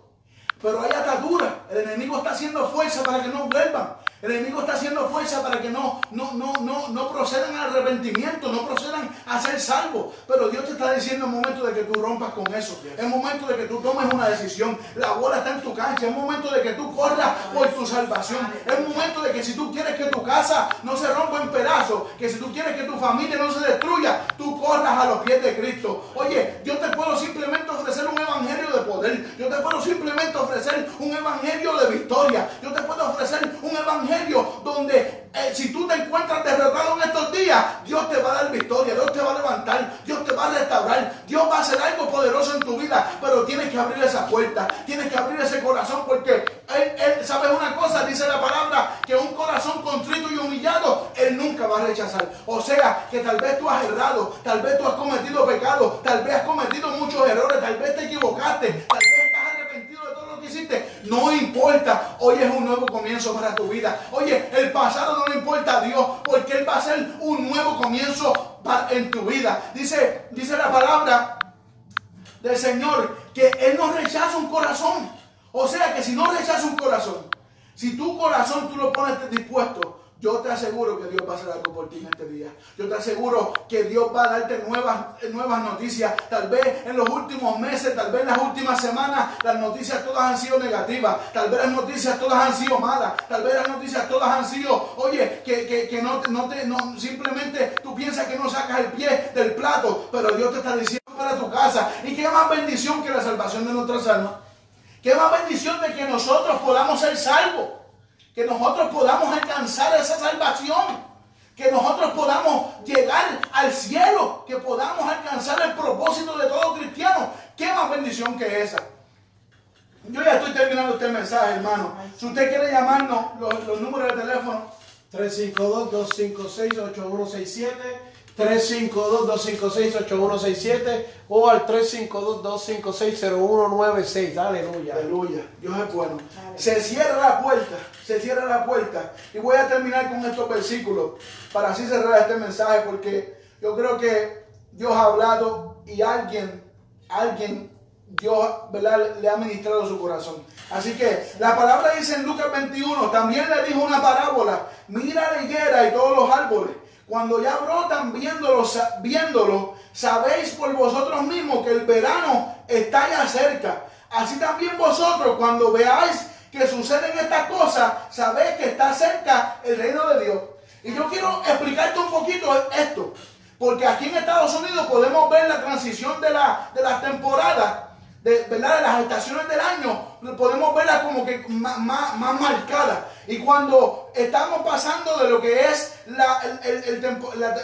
pero hay atadura. El enemigo está haciendo fuerza para que no vuelvan. El enemigo está haciendo fuerza para que no, no, no, no, no procedan al arrepentimiento, no procedan a ser salvos. Pero Dios te está diciendo en momento de que tú rompas con eso. Es momento de que tú tomes una decisión. La bola está en tu cancha. Es momento de que tú corras por tu salvación. Es momento de que si tú quieres que tu casa no se rompa en pedazos, que si tú quieres que tu familia no se destruya, tú corras a los pies de Cristo. Oye, yo te puedo simplemente ofrecer un evangelio Yo te puedo simplemente ofrecer un evangelio de victoria. Yo te puedo ofrecer un evangelio donde eh, si tú te encuentras derrotado en estos días, Dios te va a dar victoria, Dios te va a levantar, Dios te va a restaurar, Dios va a hacer algo poderoso en tu vida, pero tienes que abrir esa puerta, tienes que abrir ese corazón porque Él, él sabe una cosa, dice la palabra, que un corazón contrito y humillado, Él nunca va a rechazar. O sea, que tal vez tú has errado, tal vez tú has cometido pecado, tal vez has cometido muchos errores, tal vez te equivocaste, tal vez no importa. Hoy es un nuevo comienzo para tu vida. Oye, el pasado no le importa a Dios porque Él va a ser un nuevo comienzo en tu vida. Dice, dice la palabra del Señor que Él no rechaza un corazón. O sea que si no rechaza un corazón, si tu corazón tú lo pones dispuesto yo te aseguro que Dios va a hacer algo por ti en este día. Yo te aseguro que Dios va a darte nuevas, nuevas noticias. Tal vez en los últimos meses, tal vez en las últimas semanas, las noticias todas han sido negativas. Tal vez las noticias todas han sido malas. Tal vez las noticias todas han sido, oye, que, no, no te, no, simplemente tú piensas que no sacas el pie del plato. Pero Dios te está diciendo para tu casa. Y qué más bendición que la salvación de nuestras almas. Qué más bendición de que nosotros podamos ser salvos que nosotros podamos alcanzar esa salvación, que nosotros podamos llegar al cielo, que podamos alcanzar el propósito de todo cristiano. ¿Qué más bendición que esa? Yo ya estoy terminando este mensaje, hermano. Si usted quiere llamarnos, los, los números de teléfono. 352-256-8167 352-256-8167 o al 352-256-0196. Aleluya. Aleluya. Dios es bueno. Se cierra la puerta. Se cierra la puerta. Y voy a terminar con estos versículos para así cerrar este mensaje porque yo creo que Dios ha hablado y alguien, alguien, Dios le ha ministrado su corazón. Así que la palabra dice en Lucas 21, también le dijo una parábola, mira la higuera y todos los árboles cuando ya brotan viéndolo, viéndolo, sabéis por vosotros mismos que el verano está ya cerca. Así también vosotros, cuando veáis que suceden estas cosas, sabes que está cerca el reino de Dios. Y yo quiero explicarte un poquito esto, porque aquí en Estados Unidos podemos ver la transición de, la, de las temporadas de, ¿verdad? de las estaciones del año, podemos verlas como que más, más, marcadas. Y cuando estamos pasando de lo que es la,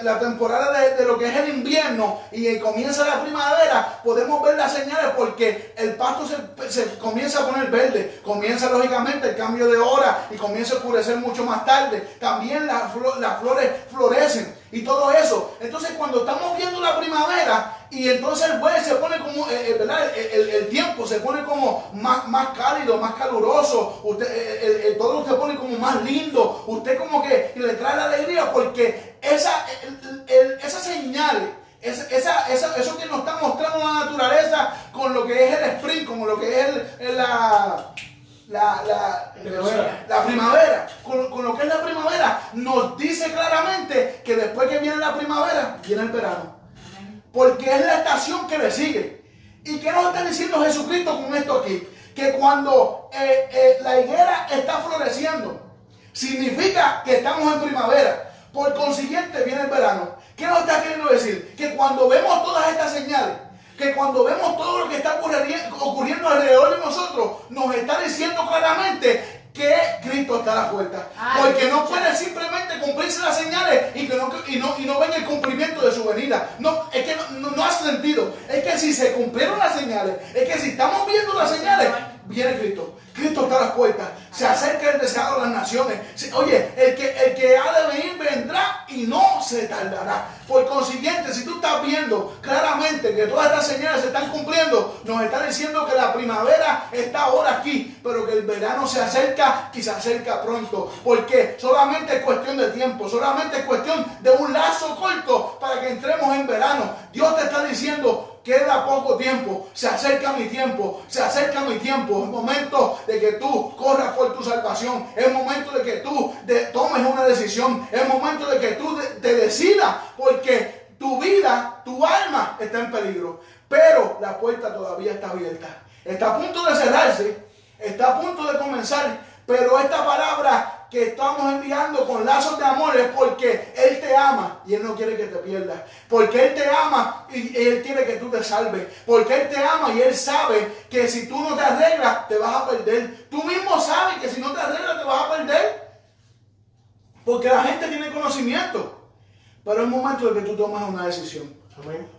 la, temporada de, lo que es el invierno y comienza la primavera, podemos ver las señales porque el pasto se, se, comienza a poner verde, comienza lógicamente el cambio de hora y comienza a oscurecer mucho más tarde. También las, las flores florecen y todo eso. Entonces cuando estamos viendo la primavera y entonces el buen se pone como, eh, eh, ¿verdad? El, tiempo se pone como más, más cálido, más caluroso, usted, eh, el, todo se pone como más lindo, usted como que le trae la alegría porque esa, esas señales, esa, esa, eso que nos está mostrando la naturaleza con lo que es el spring, como lo que es el, la la, la, primavera, la primavera con, con, lo que es la primavera, nos dice claramente que después que viene la primavera, viene el verano. Porque es la estación que le sigue. ¿Y qué nos está diciendo Jesucristo con esto aquí? Que cuando eh, eh, la higuera está floreciendo, significa que estamos en primavera. Por consiguiente viene el verano. ¿Qué nos está queriendo decir? Que cuando vemos todas estas señales, que cuando vemos todo lo que está ocurriendo alrededor de nosotros, nos está diciendo claramente que Cristo está a la puerta. Porque no puede simplemente cumplirse las señales y que no, y no, y no ven el cumplimiento de su venida. No, es que no, no, hace sentido. Es que si se cumplieron las señales, es que si estamos viendo las señales, viene Cristo. Cristo está a las puertas. Se acerca el deseado de las naciones. Oye, el que, el que ha de venir vendrá y no se tardará. Por consiguiente, si tú estás viendo claramente que todas estas señales se están cumpliendo, nos está diciendo que la primavera está ahora aquí, pero que el verano se acerca y se acerca pronto. Porque solamente es cuestión de tiempo, solamente es cuestión de un lazo corto para que entremos en verano. Dios te está diciendo, queda poco tiempo, se acerca mi tiempo, se acerca mi tiempo. Es momento de que tú corras por tu salvación, es momento de que tú tomes una decisión, es momento de que tú te decidas, porque tu vida, tu alma está en peligro. Pero la puerta todavía está abierta, está a punto de cerrarse, está a punto de comenzar, pero esta palabra que estamos enviando con lazos de amor es porque Él te ama y Él no quiere que te pierdas. Porque Él te ama y Él quiere que tú te salves. Porque Él te ama y Él sabe que si tú no te arreglas, te vas a perder. Tú mismo sabes que si no te arreglas, te vas a perder. Porque la gente tiene conocimiento. Pero es momento de que tú tomes una decisión.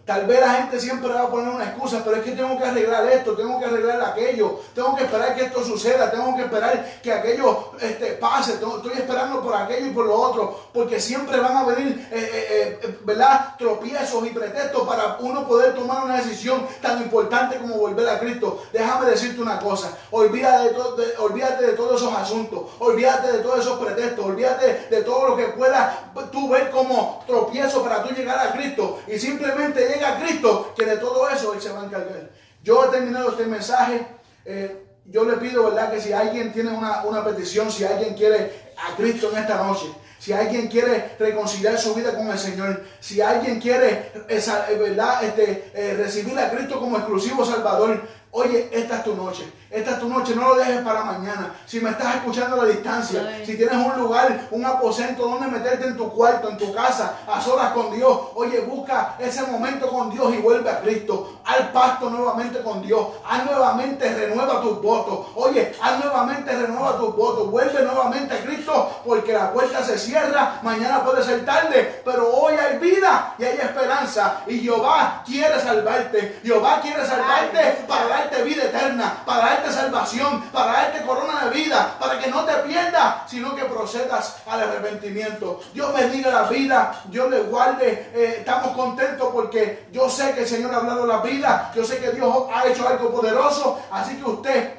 Tal vez la gente siempre va a poner una excusa, pero es que tengo que arreglar esto, tengo que arreglar aquello, tengo que esperar que esto suceda, tengo que esperar que aquello este, pase, estoy esperando por aquello y por lo otro, porque siempre van a venir, eh, eh, eh, ¿verdad? Tropiezos y pretextos para uno poder tomar una decisión tan importante como volver a Cristo. Déjame decirte una cosa, olvídate de, olvídate de todos esos asuntos, olvídate de todos esos pretextos, olvídate de todo lo que puedas tú ver como tropiezo para tú llegar a Cristo y simplemente llega a Cristo, que de todo eso Él se va a encargar. Yo he terminado este mensaje. Eh, yo le pido, ¿verdad? Que si alguien tiene una, una petición, si alguien quiere a Cristo en esta noche, si alguien quiere reconciliar su vida con el Señor, si alguien quiere, eh, ¿verdad? Este, eh, recibir a Cristo como exclusivo Salvador, oye, esta es tu noche. Esta es tu noche, no lo dejes para mañana. Si me estás escuchando a la distancia, si tienes un lugar, un aposento donde meterte en tu cuarto, en tu casa, a solas con Dios, oye, busca ese momento con Dios y vuelve a Cristo. Al pacto nuevamente con Dios. Haz nuevamente, renueva tus votos. Oye, haz nuevamente, renueva tus votos. Vuelve nuevamente a Cristo porque la puerta se cierra. Mañana puede ser tarde, pero hoy hay vida y hay esperanza. Y Jehová quiere salvarte. Jehová quiere salvarte para darte vida eterna, para darte salvación, para darte corona de vida, para que no te pierdas, sino que procedas al arrepentimiento. Dios bendiga la vida, Dios le guarde. Eh, estamos contentos porque yo sé que el Señor ha hablado la vida, yo sé que Dios ha hecho algo poderoso, así que usted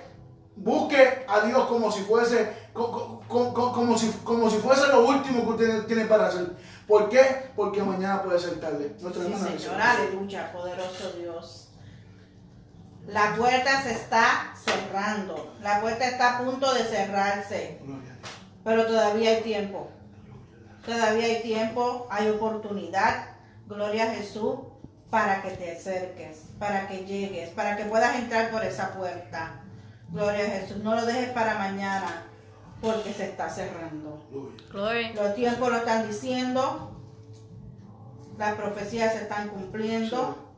busque a Dios como si fuese como, si, como si fuese lo último que usted tiene para hacer. ¿Por qué? Porque mañana puede ser tarde. Nuestra Señor, aleluya, poderoso Dios. La puerta se está cerrando. La puerta está a punto de cerrarse. Pero todavía hay tiempo. Todavía hay tiempo, hay oportunidad. Gloria a Jesús para que te acerques, para que llegues, para que puedas entrar por esa puerta. Gloria a Jesús. No lo dejes para mañana porque se está cerrando. Glory. Los tiempos lo están diciendo. Las profecías se están cumpliendo.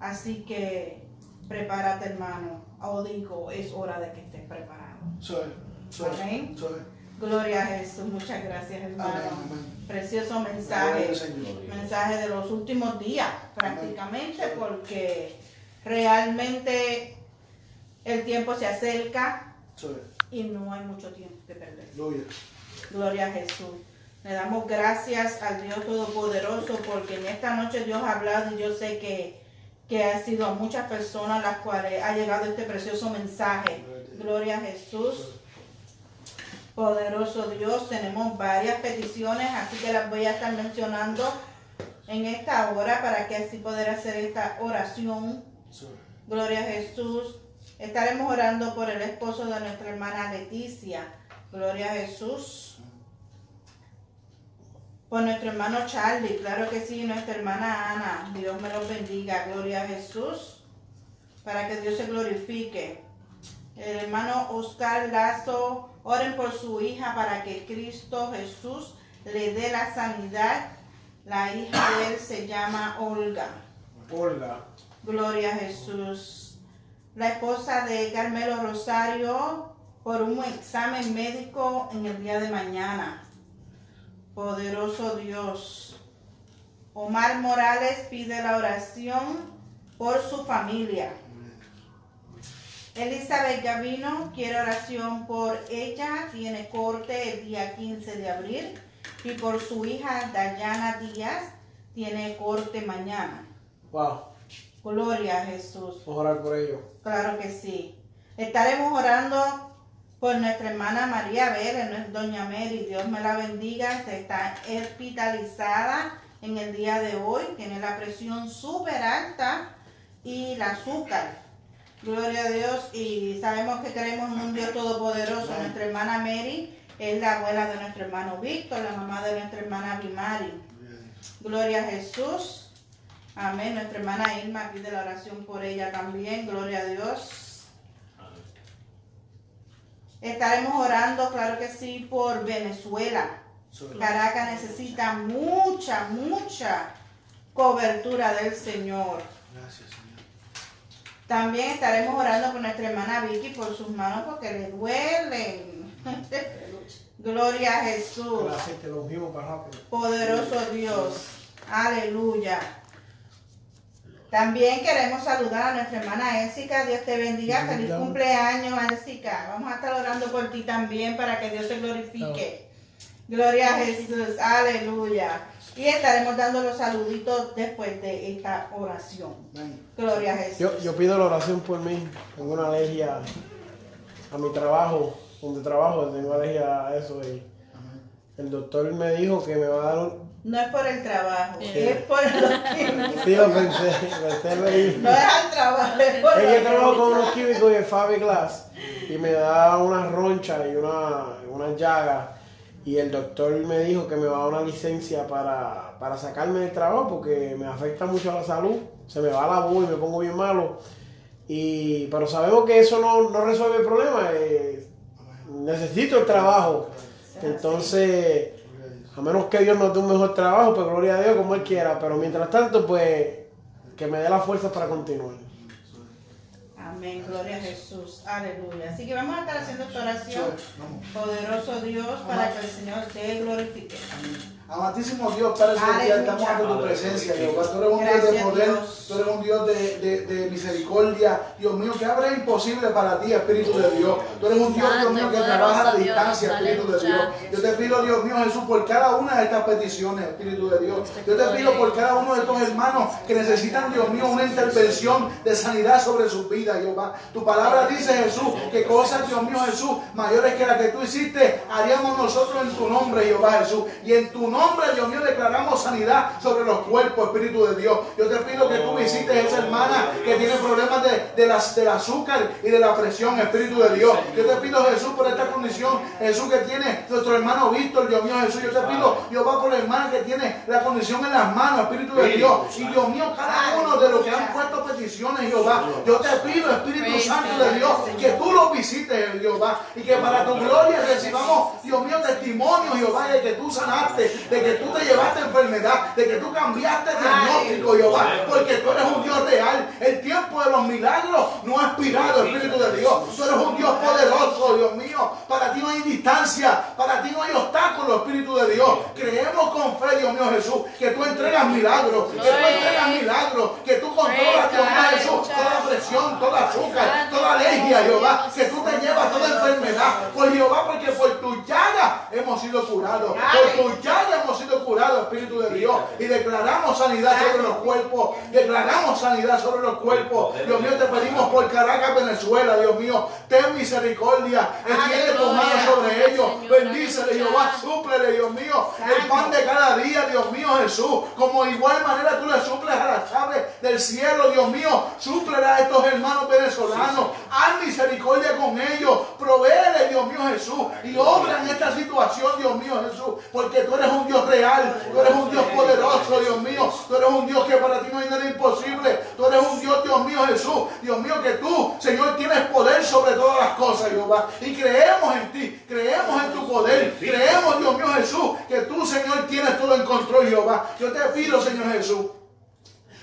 Así que prepárate, hermano. O digo, es hora de que estés preparado. Soy, soy, Amén. soy. Gloria a Jesús. Muchas gracias, hermano. Amén, amén. Precioso mensaje. Señor. Mensaje de los últimos días, prácticamente, porque realmente el tiempo se acerca y no hay mucho tiempo que perder. Gloria. Gloria a Jesús. Le damos gracias al Dios Todopoderoso porque en esta noche Dios ha hablado y yo sé que, que ha sido a muchas personas las cuales ha llegado este precioso mensaje. Gloria a Jesús. Poderoso Dios, tenemos varias peticiones, así que las voy a estar mencionando en esta hora para que así poder hacer esta oración. Gloria a Jesús. Estaremos orando por el esposo de nuestra hermana Leticia. Gloria a Jesús. Por nuestro hermano Charlie, claro que sí, nuestra hermana Ana. Dios me los bendiga. Gloria a Jesús. Para que Dios se glorifique. El hermano Oscar Lazo, oren por su hija para que Cristo Jesús le dé la sanidad. La hija de él se llama Olga. Olga. Gloria a Jesús. La esposa de Carmelo Rosario por un examen médico en el día de mañana. Poderoso Dios. Omar Morales pide la oración por su familia. Elizabeth Gavino quiere oración por ella. Tiene corte el día 15 de abril. Y por su hija Dayana Díaz tiene corte mañana. Wow. Gloria a Jesús. Orar por ellos. Claro que sí. Estaremos orando por nuestra hermana María Vélez, no es Doña Mary. Dios me la bendiga. Se está hospitalizada en el día de hoy. Tiene la presión súper alta y el azúcar. Gloria a Dios. Y sabemos que creemos en un Dios todopoderoso. Nuestra hermana Mary es la abuela de nuestro hermano Víctor, la mamá de nuestra hermana Bimari. Gloria a Jesús. Amén. Nuestra hermana Irma pide la oración por ella también. Gloria a Dios. Estaremos orando, claro que sí, por Venezuela. Caracas necesita mucha, mucha cobertura del Señor. Gracias, Señor. También estaremos orando por nuestra hermana Vicky por sus manos porque le duelen. Gloria a Jesús. Lo para. Poderoso Dios. Aleluya. También queremos saludar a nuestra hermana Ésica. Dios te bendiga. Feliz cumpleaños, Ésica. Vamos a estar orando por ti también para que Dios se glorifique. Gloria a Jesús. Aleluya. Y estaremos dando los saluditos después de esta oración. Gloria a Jesús. Yo, yo pido la oración por mí. Tengo una alergia a mi trabajo. Donde trabajo, tengo alergia a eso. Y el doctor me dijo que me va a dar un. No es por el trabajo, Sí. es por los químicos. Sí, lo pensé. pensé reír. No es al trabajo, es por Es que trabajo con químicos. unos químicos en Fabiglass y me da una roncha y una, una llaga. Y el doctor me dijo que me va a dar una licencia para, para sacarme del trabajo porque me afecta mucho a la salud. Se me va la voz y me pongo bien malo. Y, pero sabemos que eso no, no resuelve el problema. eh, necesito el trabajo. Entonces, a menos que Dios nos dé un mejor trabajo, pues gloria a Dios como Él quiera. Pero mientras tanto, pues que me dé la fuerza para continuar. Amén, gloria a Jesús, aleluya. Así que vamos a estar haciendo esta oración. Poderoso Dios, para que el Señor te glorifique. Amantísimo Dios, Padre Celestial, estamos ante tu presencia, Jehová. Tú eres un Dios de poder, tú eres un Dios de, de- de misericordia. Dios mío, que habrá imposible para ti, Espíritu de Dios. Tú eres un Dios, Dios mío, que trabaja a distancia, Espíritu de Dios. Yo te pido, Dios mío, Jesús, por cada una de estas peticiones, Espíritu de Dios. Yo te pido por cada uno de estos hermanos que necesitan, Dios mío, una intervención de sanidad sobre sus vidas, Jehová. Tu palabra dice, Jesús, que cosas, Dios mío, Jesús, mayores que las que tú hiciste, haríamos nosotros en tu nombre, Jehová Jesús. Y en tu nombre nombre, Dios mío, declaramos sanidad sobre los cuerpos, Espíritu de Dios. Yo te pido que tú visites a esa hermana que tiene problemas de, de las, del azúcar y de la presión, Espíritu de Dios. Yo te pido, Jesús, por esta condición, Jesús, que tiene nuestro hermano Víctor, Dios mío, Jesús. Yo te pido, Jehová, por la hermana que tiene la condición en las manos, Espíritu de Dios. Y Dios mío, cada uno de los que han puesto peticiones, Jehová, yo te pido, Espíritu Santo de Dios, que tú los visites, Jehová, y que para tu gloria recibamos, Dios mío, testimonio, Jehová, de que tú sanaste, de que tú te llevaste enfermedad, de que tú cambiaste el diagnóstico, Jehová, porque tú eres un Dios real. El tiempo de los milagros no ha expirado, Espíritu de Dios. Tú eres un Dios poderoso, Dios mío. Para ti no hay distancia, para ti no hay obstáculos, Espíritu de Dios. Creemos con fe, Dios mío Jesús, que tú entregas milagros, que tú entregas milagros, que tú controlas, Dios mío Jesús, toda presión, toda azúcar, toda alergia, Jehová, que tú te llevas toda enfermedad. Por Jehová, porque por tu llaga hemos sido curados. Por tu llaga hemos sido curados, Espíritu de Dios. Y declaramos sanidad sobre los cuerpos. Declaramos sanidad sobre los cuerpos. Dios mío, te pedimos por Caracas, Venezuela, Dios mío. Ten misericordia. Extiende tu mano sobre ellos. Bendícele, Jehová. Súplele, Dios mío. El pan de cada día, Dios mío, Jesús. Como igual manera tú le suples a las aves del cielo, Dios mío. Súplele a estos hermanos venezolanos. Haz misericordia con ellos. Provéele, Dios mío, Jesús. Y obra en esta situación, Dios mío, Jesús. Porque tú eres un Dios real. Tú eres un Dios poderoso, Dios mío. Tú eres un Dios que para ti no hay nada imposible. Tú eres un Dios, Dios mío, Jesús. Dios mío, que tú, Señor, tienes poder sobre todas las cosas, Jehová. Y creemos en ti. Creemos en tu poder. Creemos, Dios mío, Jesús, que tú, Señor, tienes todo en control, Jehová. Yo te pido, Señor Jesús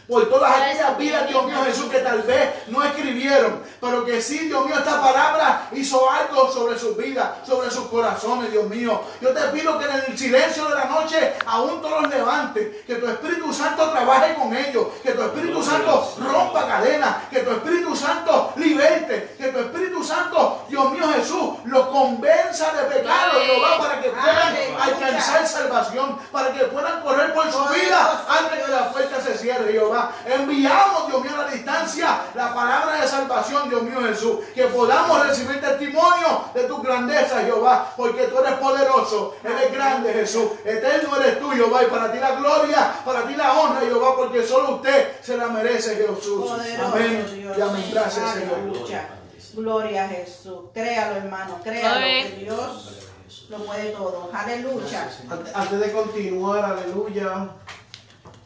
por todas aquellas vidas, Dios mío Jesús, que tal vez no escribieron, pero que sí, Dios mío, esta palabra hizo algo sobre sus vidas, sobre sus corazones, Dios mío. Yo te pido que en el silencio de la noche aún todos los levantes, que tu Espíritu Santo trabaje con ellos, que tu Espíritu Santo rompa cadenas, que tu Espíritu Santo liberte, que tu Espíritu Santo, Dios mío Jesús, los convenza de pecado, Jehová, para que puedan alcanzar salvación, para que puedan correr por su vida antes que la puerta se cierre, Jehová. Enviamos, Dios mío, a la distancia la palabra de salvación, Dios mío Jesús. Que podamos recibir testimonio de tu grandeza, Jehová. Porque tú eres poderoso, eres grande, Jesús. Eterno eres tú, Jehová. Y para ti la gloria, para ti la honra, Jehová. Porque solo usted se la merece, Jesús. amén. y amén. Gracias, Señor. Gloria a Jesús. Créalo, hermano. Créalo que Dios lo puede todo. Aleluya. Antes de continuar, aleluya.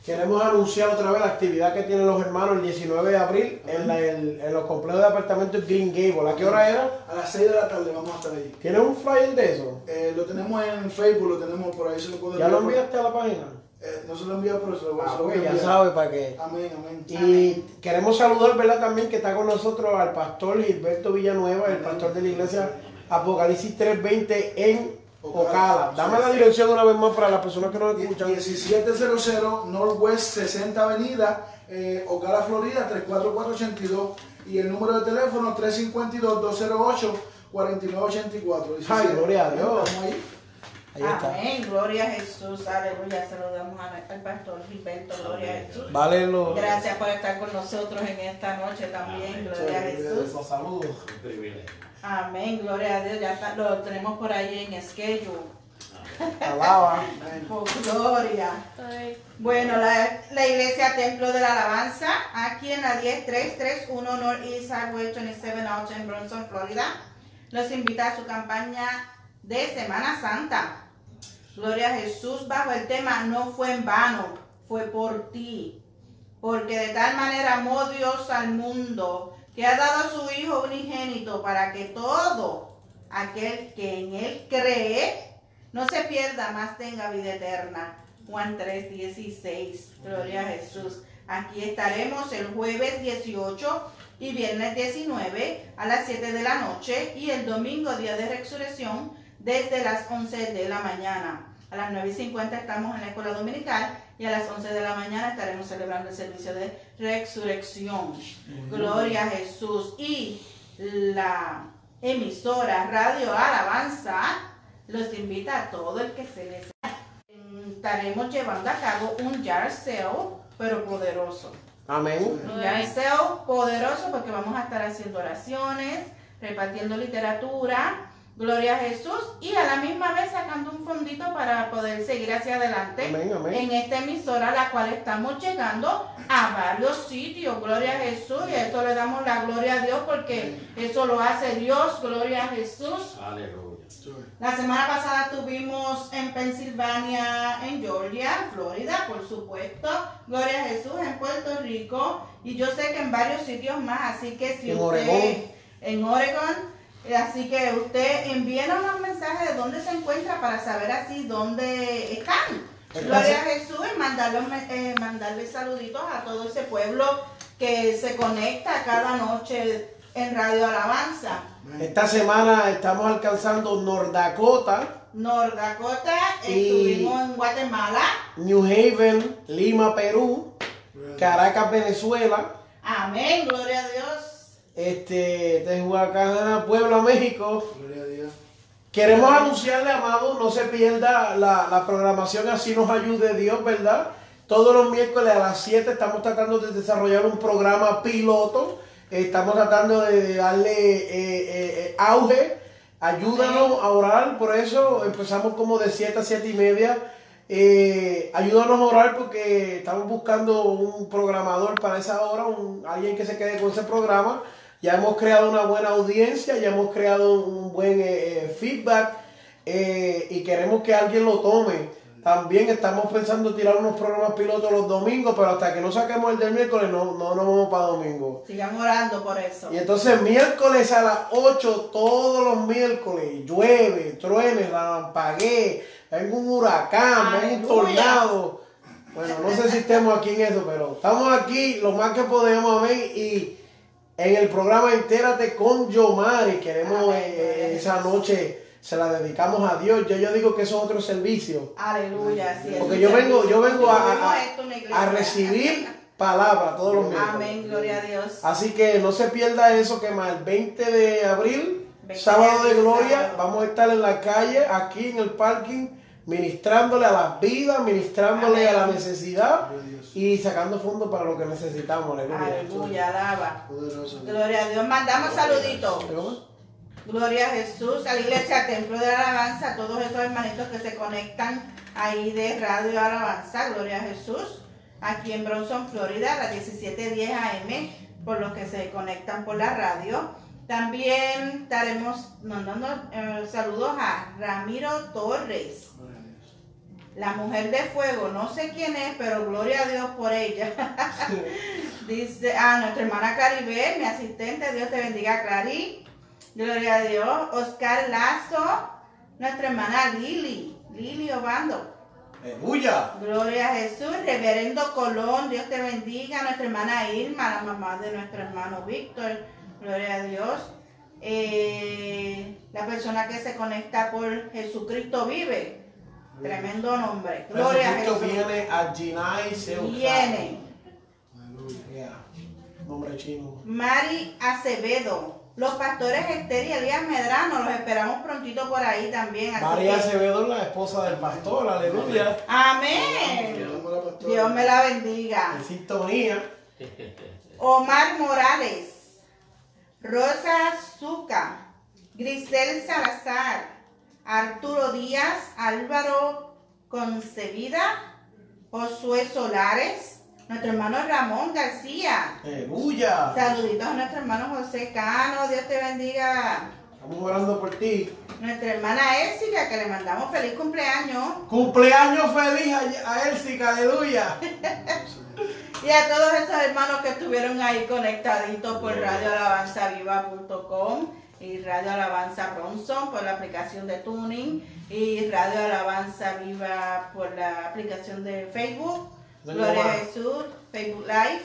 Queremos anunciar otra vez la actividad que tienen los hermanos el 19 de abril en, los complejos de apartamentos Green Gable. ¿A qué hora era? A las 6 de la tarde vamos a estar ahí. ¿Tienes un flyer de eso? Eh, lo tenemos en Facebook, lo tenemos por ahí. Se lo ¿Ya lo enviaste a la página? Eh, no se lo envía, pero se lo voy a ah, pues ya sabe para qué. Amén, amén. Y queremos saludar, ¿verdad? También que está con nosotros al pastor Gilberto Villanueva, el pastor de la iglesia Apocalipsis 320 en Ocala. Dame la dirección una vez más para las personas que no escuchan. 1700 Northwest 60 Avenida, eh, Ocala, Florida, 34482. Y el número de teléfono 352-208-4984. Ay, gloria a Dios. Ahí. Ahí está. Amén, gloria a Jesús, aleluya, se lo damos al pastor Gilberto, gloria a Jesús. Vale, Gracias por estar con nosotros en esta noche también, gloria a Jesús. Saludos. Amén, gloria a Dios. Ya lo tenemos por ahí en schedule. Alaba. Oh, gloria. Bueno, la, la, iglesia Templo de la Alabanza, aquí en la 10331 North East Highway 27 Out en Bronson, Florida, los invita a su campaña de Semana Santa. Gloria a Jesús bajo el tema No fue en vano, fue por ti. Porque de tal manera amó Dios al mundo que ha dado a su Hijo unigénito para que todo aquel que en Él cree no se pierda, más tenga vida eterna. Juan 3, 16. Gloria a Jesús. Aquí estaremos el jueves 18 y viernes 19 a las 7 de la noche y el domingo, día de resurrección, desde las 11 de la mañana. A las 9 y 50 estamos en la escuela dominical y a las 11 de la mañana estaremos celebrando el servicio de resurrección. Gloria a Jesús. Y la emisora Radio Alabanza los invita a todo el que se les estaremos llevando a cabo un jar sale, pero poderoso. Amén. Un jar sale poderoso porque vamos a estar haciendo oraciones, repartiendo literatura, Gloria a Jesús. Y a la misma vez sacando un fondito para poder seguir hacia adelante Amén, amén. en esta emisora, la cual estamos llegando a varios sitios. Gloria a Jesús. Y a eso le damos la gloria a Dios porque eso lo hace Dios. Gloria a Jesús. Aleluya. La semana pasada estuvimos en Pensilvania, en Georgia, en Florida, por supuesto. Gloria a Jesús en Puerto Rico. Y yo sé que en varios sitios más. Así que si En usted. Oregón. En Oregon. Así que usted envíenos unos mensajes de dónde se encuentra para saber así dónde están. Gloria a Jesús y mandarle, eh, mandarle saluditos a todo ese pueblo que se conecta cada noche en Radio Alabanza. Esta semana estamos alcanzando Dakota, Y- estuvimos en Guatemala. New Haven, Lima, Perú, Caracas, Venezuela, Amén, gloria a Dios. Este, Tehuacán, Puebla, México. Gloria a Dios. Queremos anunciarle, amado, no se pierda la, la programación, así nos ayude Dios, ¿verdad? Todos los miércoles a las 7 estamos tratando de desarrollar un programa piloto. Estamos tratando de darle eh, eh, eh, auge. Ayúdanos a orar, por eso empezamos como de 7 a 7 y media. Eh, ayúdanos a orar porque estamos buscando un programador para esa hora, un- alguien que se quede con ese programa. Ya hemos creado una buena audiencia, ya hemos creado un buen eh, eh, feedback eh, y queremos que alguien lo tome. También estamos pensando tirar unos programas pilotos los domingos, pero hasta que no saquemos el del miércoles no, no nos vamos para domingo. Sigan orando por eso. Y entonces miércoles a las 8, todos los miércoles, llueve, truene, relampaguee, venga un huracán, venga un tornado. Bueno, no sé si estemos aquí en eso, pero estamos aquí lo más que podemos, amén. Y en el programa Entérate con Yomari, queremos eh, a esa noche, se la dedicamos a Dios. Yo, yo digo que eso es otro servicio. Aleluya. así es. Porque yo vengo, yo vengo a, recibir palabra todos los miércoles. Amén, gloria a Dios. Así que no se pierda eso que más el 20 de abril, 20 sábado de gloria, sábado. vamos a estar en la calle, aquí en el parking, ministrándole a las vidas, ministrándole Amén. a la necesidad. Y sacando fondos para lo que necesitamos. Aleluya. Alaba. Gloria a Dios. Mandamos saluditos. Gloria a Jesús, a la iglesia Templo de la Alabanza, a todos esos hermanitos que se conectan ahí de Radio Alabanza, Gloria a Jesús, aquí en Bronson, Florida, a las 17:10 AM, por los que se conectan por la radio. También daremos mandando eh, saludos a Ramiro Torres. La mujer de fuego, no sé quién es, pero gloria a Dios por ella. Dice, a nuestra hermana Claribel, mi asistente, Dios te bendiga, Clarí. Gloria a Dios. Oscar Lazo, nuestra hermana Lili, Lili Obando. Aleluya. Gloria a Jesús. Reverendo Colón, Dios te bendiga. Nuestra hermana Irma, la mamá de nuestro hermano Víctor. Gloria a Dios. Eh, la persona que se conecta por Jesucristo vive. Tremendo nombre. Gloria a Jesucristo Jesús. viene a Ginai Seujá. Viene. Aleluya. Nombre chino. Mari Acevedo. Los pastores Esther y Elías Medrano, los esperamos prontito por ahí también. así María que- Acevedo, la esposa del pastor. Aleluya. Amén. A. Dios me la bendiga. En sintonía. Omar Morales. Rosa Zuca. Grisel Salazar. Arturo Díaz. Álvaro Concebida. Josué Solares. Nuestro hermano Ramón García. Aleluya. Saluditos a nuestro hermano José Cano. Dios te bendiga. Estamos orando por ti. Nuestra hermana Elsica, que le mandamos feliz cumpleaños. Cumpleaños feliz a, a Elsica, aleluya. Y a todos esos hermanos que estuvieron ahí conectaditos por radioalabanzaviva.com y Radio Alabanza Bronson por la aplicación de Tuning y Radio Alabanza Viva por la aplicación de Facebook. Gloria a. Jesús, Facebook Live.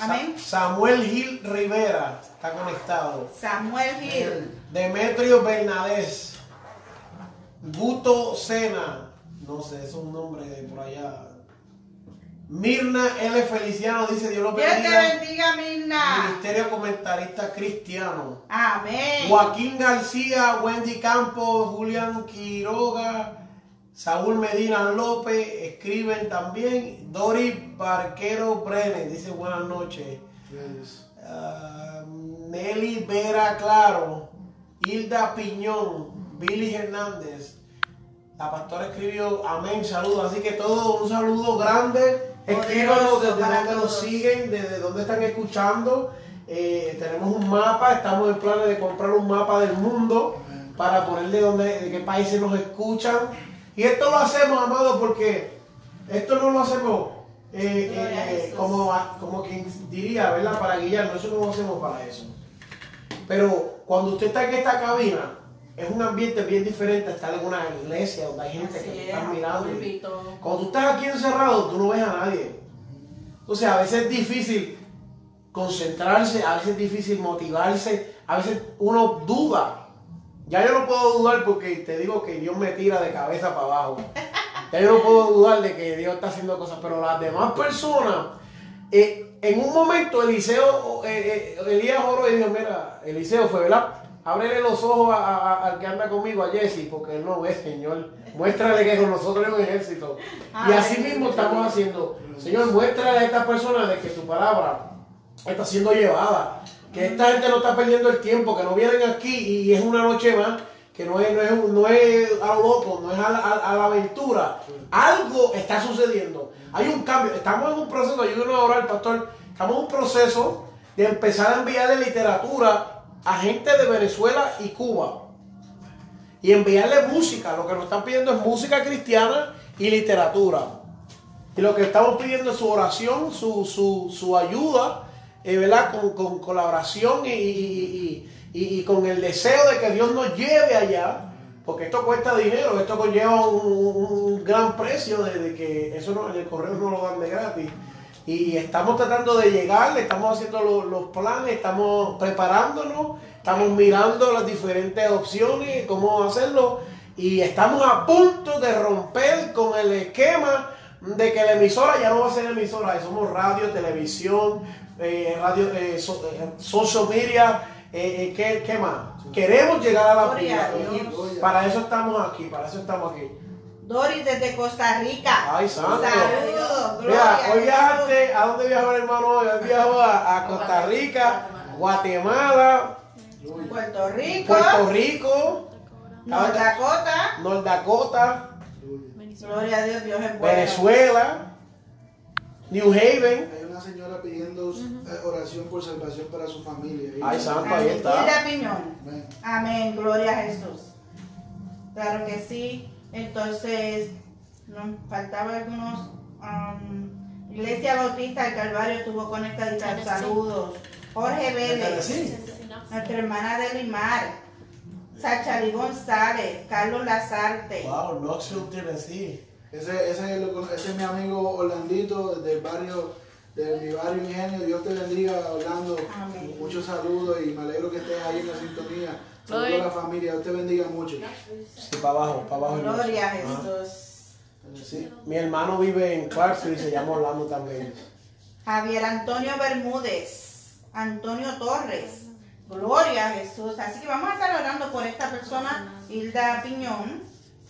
Amén. Sa- Samuel Gil Rivera está conectado. Samuel Gil. Demetrio Bernadés. Guto Sena. No sé, es un nombre de por allá. Mirna L. Feliciano dice Dios lo Dios te bendiga. bendiga, Mirna. Ministerio Comentarista Cristiano. Amén. Joaquín García, Wendy Campos, Julián Quiroga, Saúl Medina López, escriben también. Dori Barquero Brenes, dice buenas noches. Ah, Nelly Vera Claro, Hilda Piñón, Billy Hernández. La pastora escribió amén, saludos. Así que todo un saludo grande. Escríbanos para dónde nos siguen, desde dónde están escuchando. Eh, tenemos un mapa, estamos en planes de comprar un mapa del mundo para ponerle dónde, de qué países nos escuchan. Y esto lo hacemos, amado, porque esto no lo hacemos eh, eh, como, como quien diría, ¿verdad? Para guiarnos, eso no lo hacemos para eso. Pero cuando usted está en esta cabina, es un ambiente bien diferente a estar en una iglesia donde hay gente que Así es, está mirando. y-. Cuando tú estás aquí encerrado, tú no ves a nadie. Entonces, a veces es difícil concentrarse, a veces es difícil motivarse, a veces uno duda. Ya yo no puedo dudar porque te digo que Dios me tira de cabeza para abajo. Ya yo no puedo dudar de que Dios está haciendo cosas, pero las demás personas, eh, en un momento Eliseo, eh, eh, Elías oró y dijo, mira, Eliseo fue, ¿verdad? Ábrele los ojos a- a- a- al que anda conmigo, a Jesse, porque él no ve, Señor. Muéstrale que con nosotros hay un ejército. Y así mismo estamos haciendo. Señor, muéstrale a estas personas de que tu palabra está siendo llevada. Que esta gente no está perdiendo el tiempo, que no vienen aquí y es una noche más, que no es, no es, no es a lo loco, no es a la, a la aventura. Algo está sucediendo. Hay un cambio. Estamos en un proceso, ayúdenos a orar, pastor. Estamos en un proceso de empezar a enviarle literatura a gente de Venezuela y Cuba y enviarle música. Lo que nos están pidiendo es música cristiana y literatura. Y lo que estamos pidiendo es su oración, su, su, su ayuda, eh, ¿verdad? Con, con colaboración y, y- y- con el deseo de que Dios nos lleve allá. Porque esto cuesta dinero, esto conlleva un, un gran precio de, de que eso no, el correo no lo dan de gratis. Y estamos tratando de llegar, estamos haciendo lo- los planes, estamos preparándonos, estamos mirando las diferentes opciones, cómo hacerlo. Y estamos a punto de romper con el esquema de que la emisora ya no va a ser emisora, somos radio, televisión, eh, radio, eh, so- eh, social media, eh, ¿qué, qué más? Queremos llegar a la para eso estamos aquí, para eso estamos aquí. Doris desde Costa Rica. Ay, santo. Saludos. Mira, gloria a hoy viajaste, ¿a dónde viajó el hermano hoy? Hoy viajó a, a Costa Rica, Guatemala, Puerto Rico. Puerto Rico, North Dakota. North Dakota, Gloria a Dios, Dios es bueno. Venezuela, New Haven. Hay una señora pidiendo eh, oración por salvación para su familia. Ay, santo, ahí está. Piñón. Amén, gloria a Jesús. Claro que sí. Entonces, nos faltaba algunos. um, Iglesia Bautista del Calvario tuvo conectadita. Saludos. Jorge Vélez. Nuestra hermana de Limar. Sachari González. Carlos Lazarte. Wow, Knoxville, Tennessee. Ese, ese, ese es mi amigo Orlandito del barrio, de mi barrio Ingenio. Dios te bendiga, Orlando. Amén. Muchos saludos y me alegro que estés ahí en la sintonía. Saludos a Gloria. la familia. Dios te bendiga mucho. Sí, para abajo, para abajo. Gloria a Jesús. sí. Mi hermano vive en Clarksville y se llama Orlando también. Javier Antonio Bermúdez, Antonio Torres, Gloria a Jesús. Así que vamos a estar orando por esta persona, Hilda Piñón,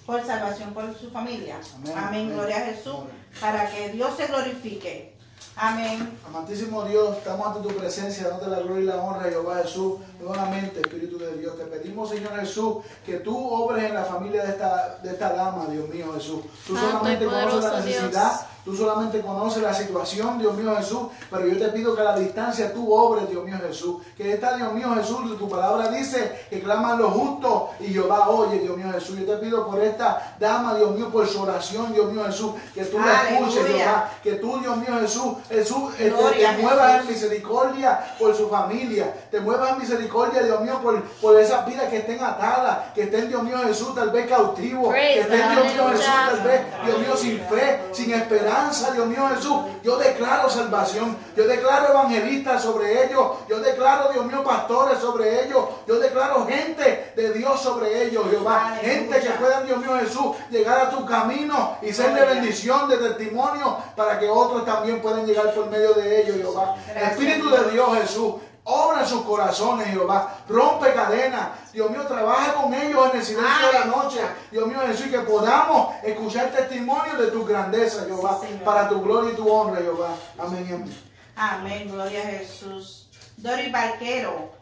por salvación por su familia. Amén. Amén, Amén. gloria a Jesús, Amén. para que Dios se glorifique. Amén. Amantísimo Dios, estamos ante tu presencia, dándote la gloria y la honra, Jehová Jesús. Nuevamente, Espíritu de Dios, te pedimos, Señor Jesús, que tú obres en la familia de esta, de esta dama, Dios mío Jesús. Tú Santo solamente conoces la necesidad, Dios. tú solamente conoces la situación, Dios mío Jesús, pero yo te pido que a la distancia tú obres, Dios mío Jesús. Que esta, Dios mío Jesús, tu palabra dice que claman los justos y Jehová oye, Dios mío Jesús. Yo te pido por esta dama, Dios mío, por su oración, Dios mío Jesús, que tú la escuches. Jehová que tú, Dios mío Jesús, Jesús, eh, te- muevas en misericordia por su familia, te muevas en misericordia, Dios mío, por, por esas vidas que estén atadas, que estén, Dios mío Jesús, tal vez cautivos, que estén. Dios mío Jesús, tal vez, Dios mío, sin fe, sin esperanza, Dios mío Jesús. Yo declaro salvación, yo declaro evangelistas sobre ellos, yo declaro, Dios mío, pastores sobre ellos, yo declaro gente de Dios sobre ellos, Jehová, gente que puedan, Dios mío Jesús, llegar a tu camino y ser de bendición, de testimonio, para que otros también puedan llegar por medio de ellos, Jehová. Espíritu de Dios, Jesús. Obra sus corazones, Jehová. Rompe cadenas. Dios mío, trabaja con ellos en el silencio de la noche. Dios mío, Jesús, que podamos escuchar testimonios de tu grandeza, Jehová. Sí, para tu gloria y tu honra, Jehová. Amén y amén. Amén, gloria a Jesús. Dori Barquero,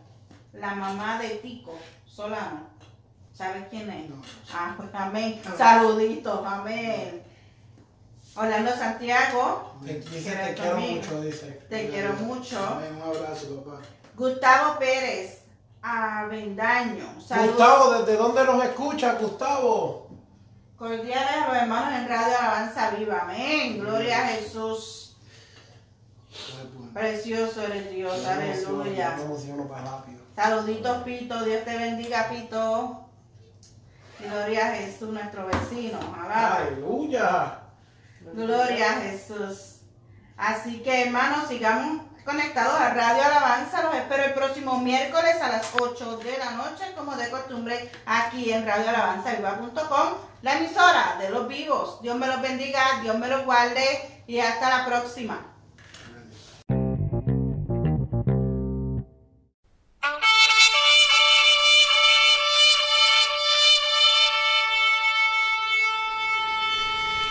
la mamá de Tico Solano. ¿Sabes quién es? No. Ah, pues amén. Saluditos, amén. Orlando Santiago, Te, dice, Quiero te quiero conmigo. mucho, dice. te quiero mucho. Amén, un abrazo, papá. Gustavo Pérez, Avendaño. Saludos Gustavo, ¿desde dónde nos escucha, Gustavo? cordiales a los hermanos en Radio Alabanza Viva. Amén. Gloria a Jesús. Precioso eres Dios. Aleluya. Saluditos, Pito. Dios te bendiga, Pito. Gloria a Jesús, nuestro vecino. Alaba. Aleluya. Gloria a Jesús. Así que, hermanos, sigamos conectados a Radio Alabanza. Los espero el próximo miércoles a las 8 de la noche, como de costumbre, aquí en radioalabanzaviva.com, la emisora de los vivos. Dios me los bendiga, Dios me los guarde y hasta la próxima.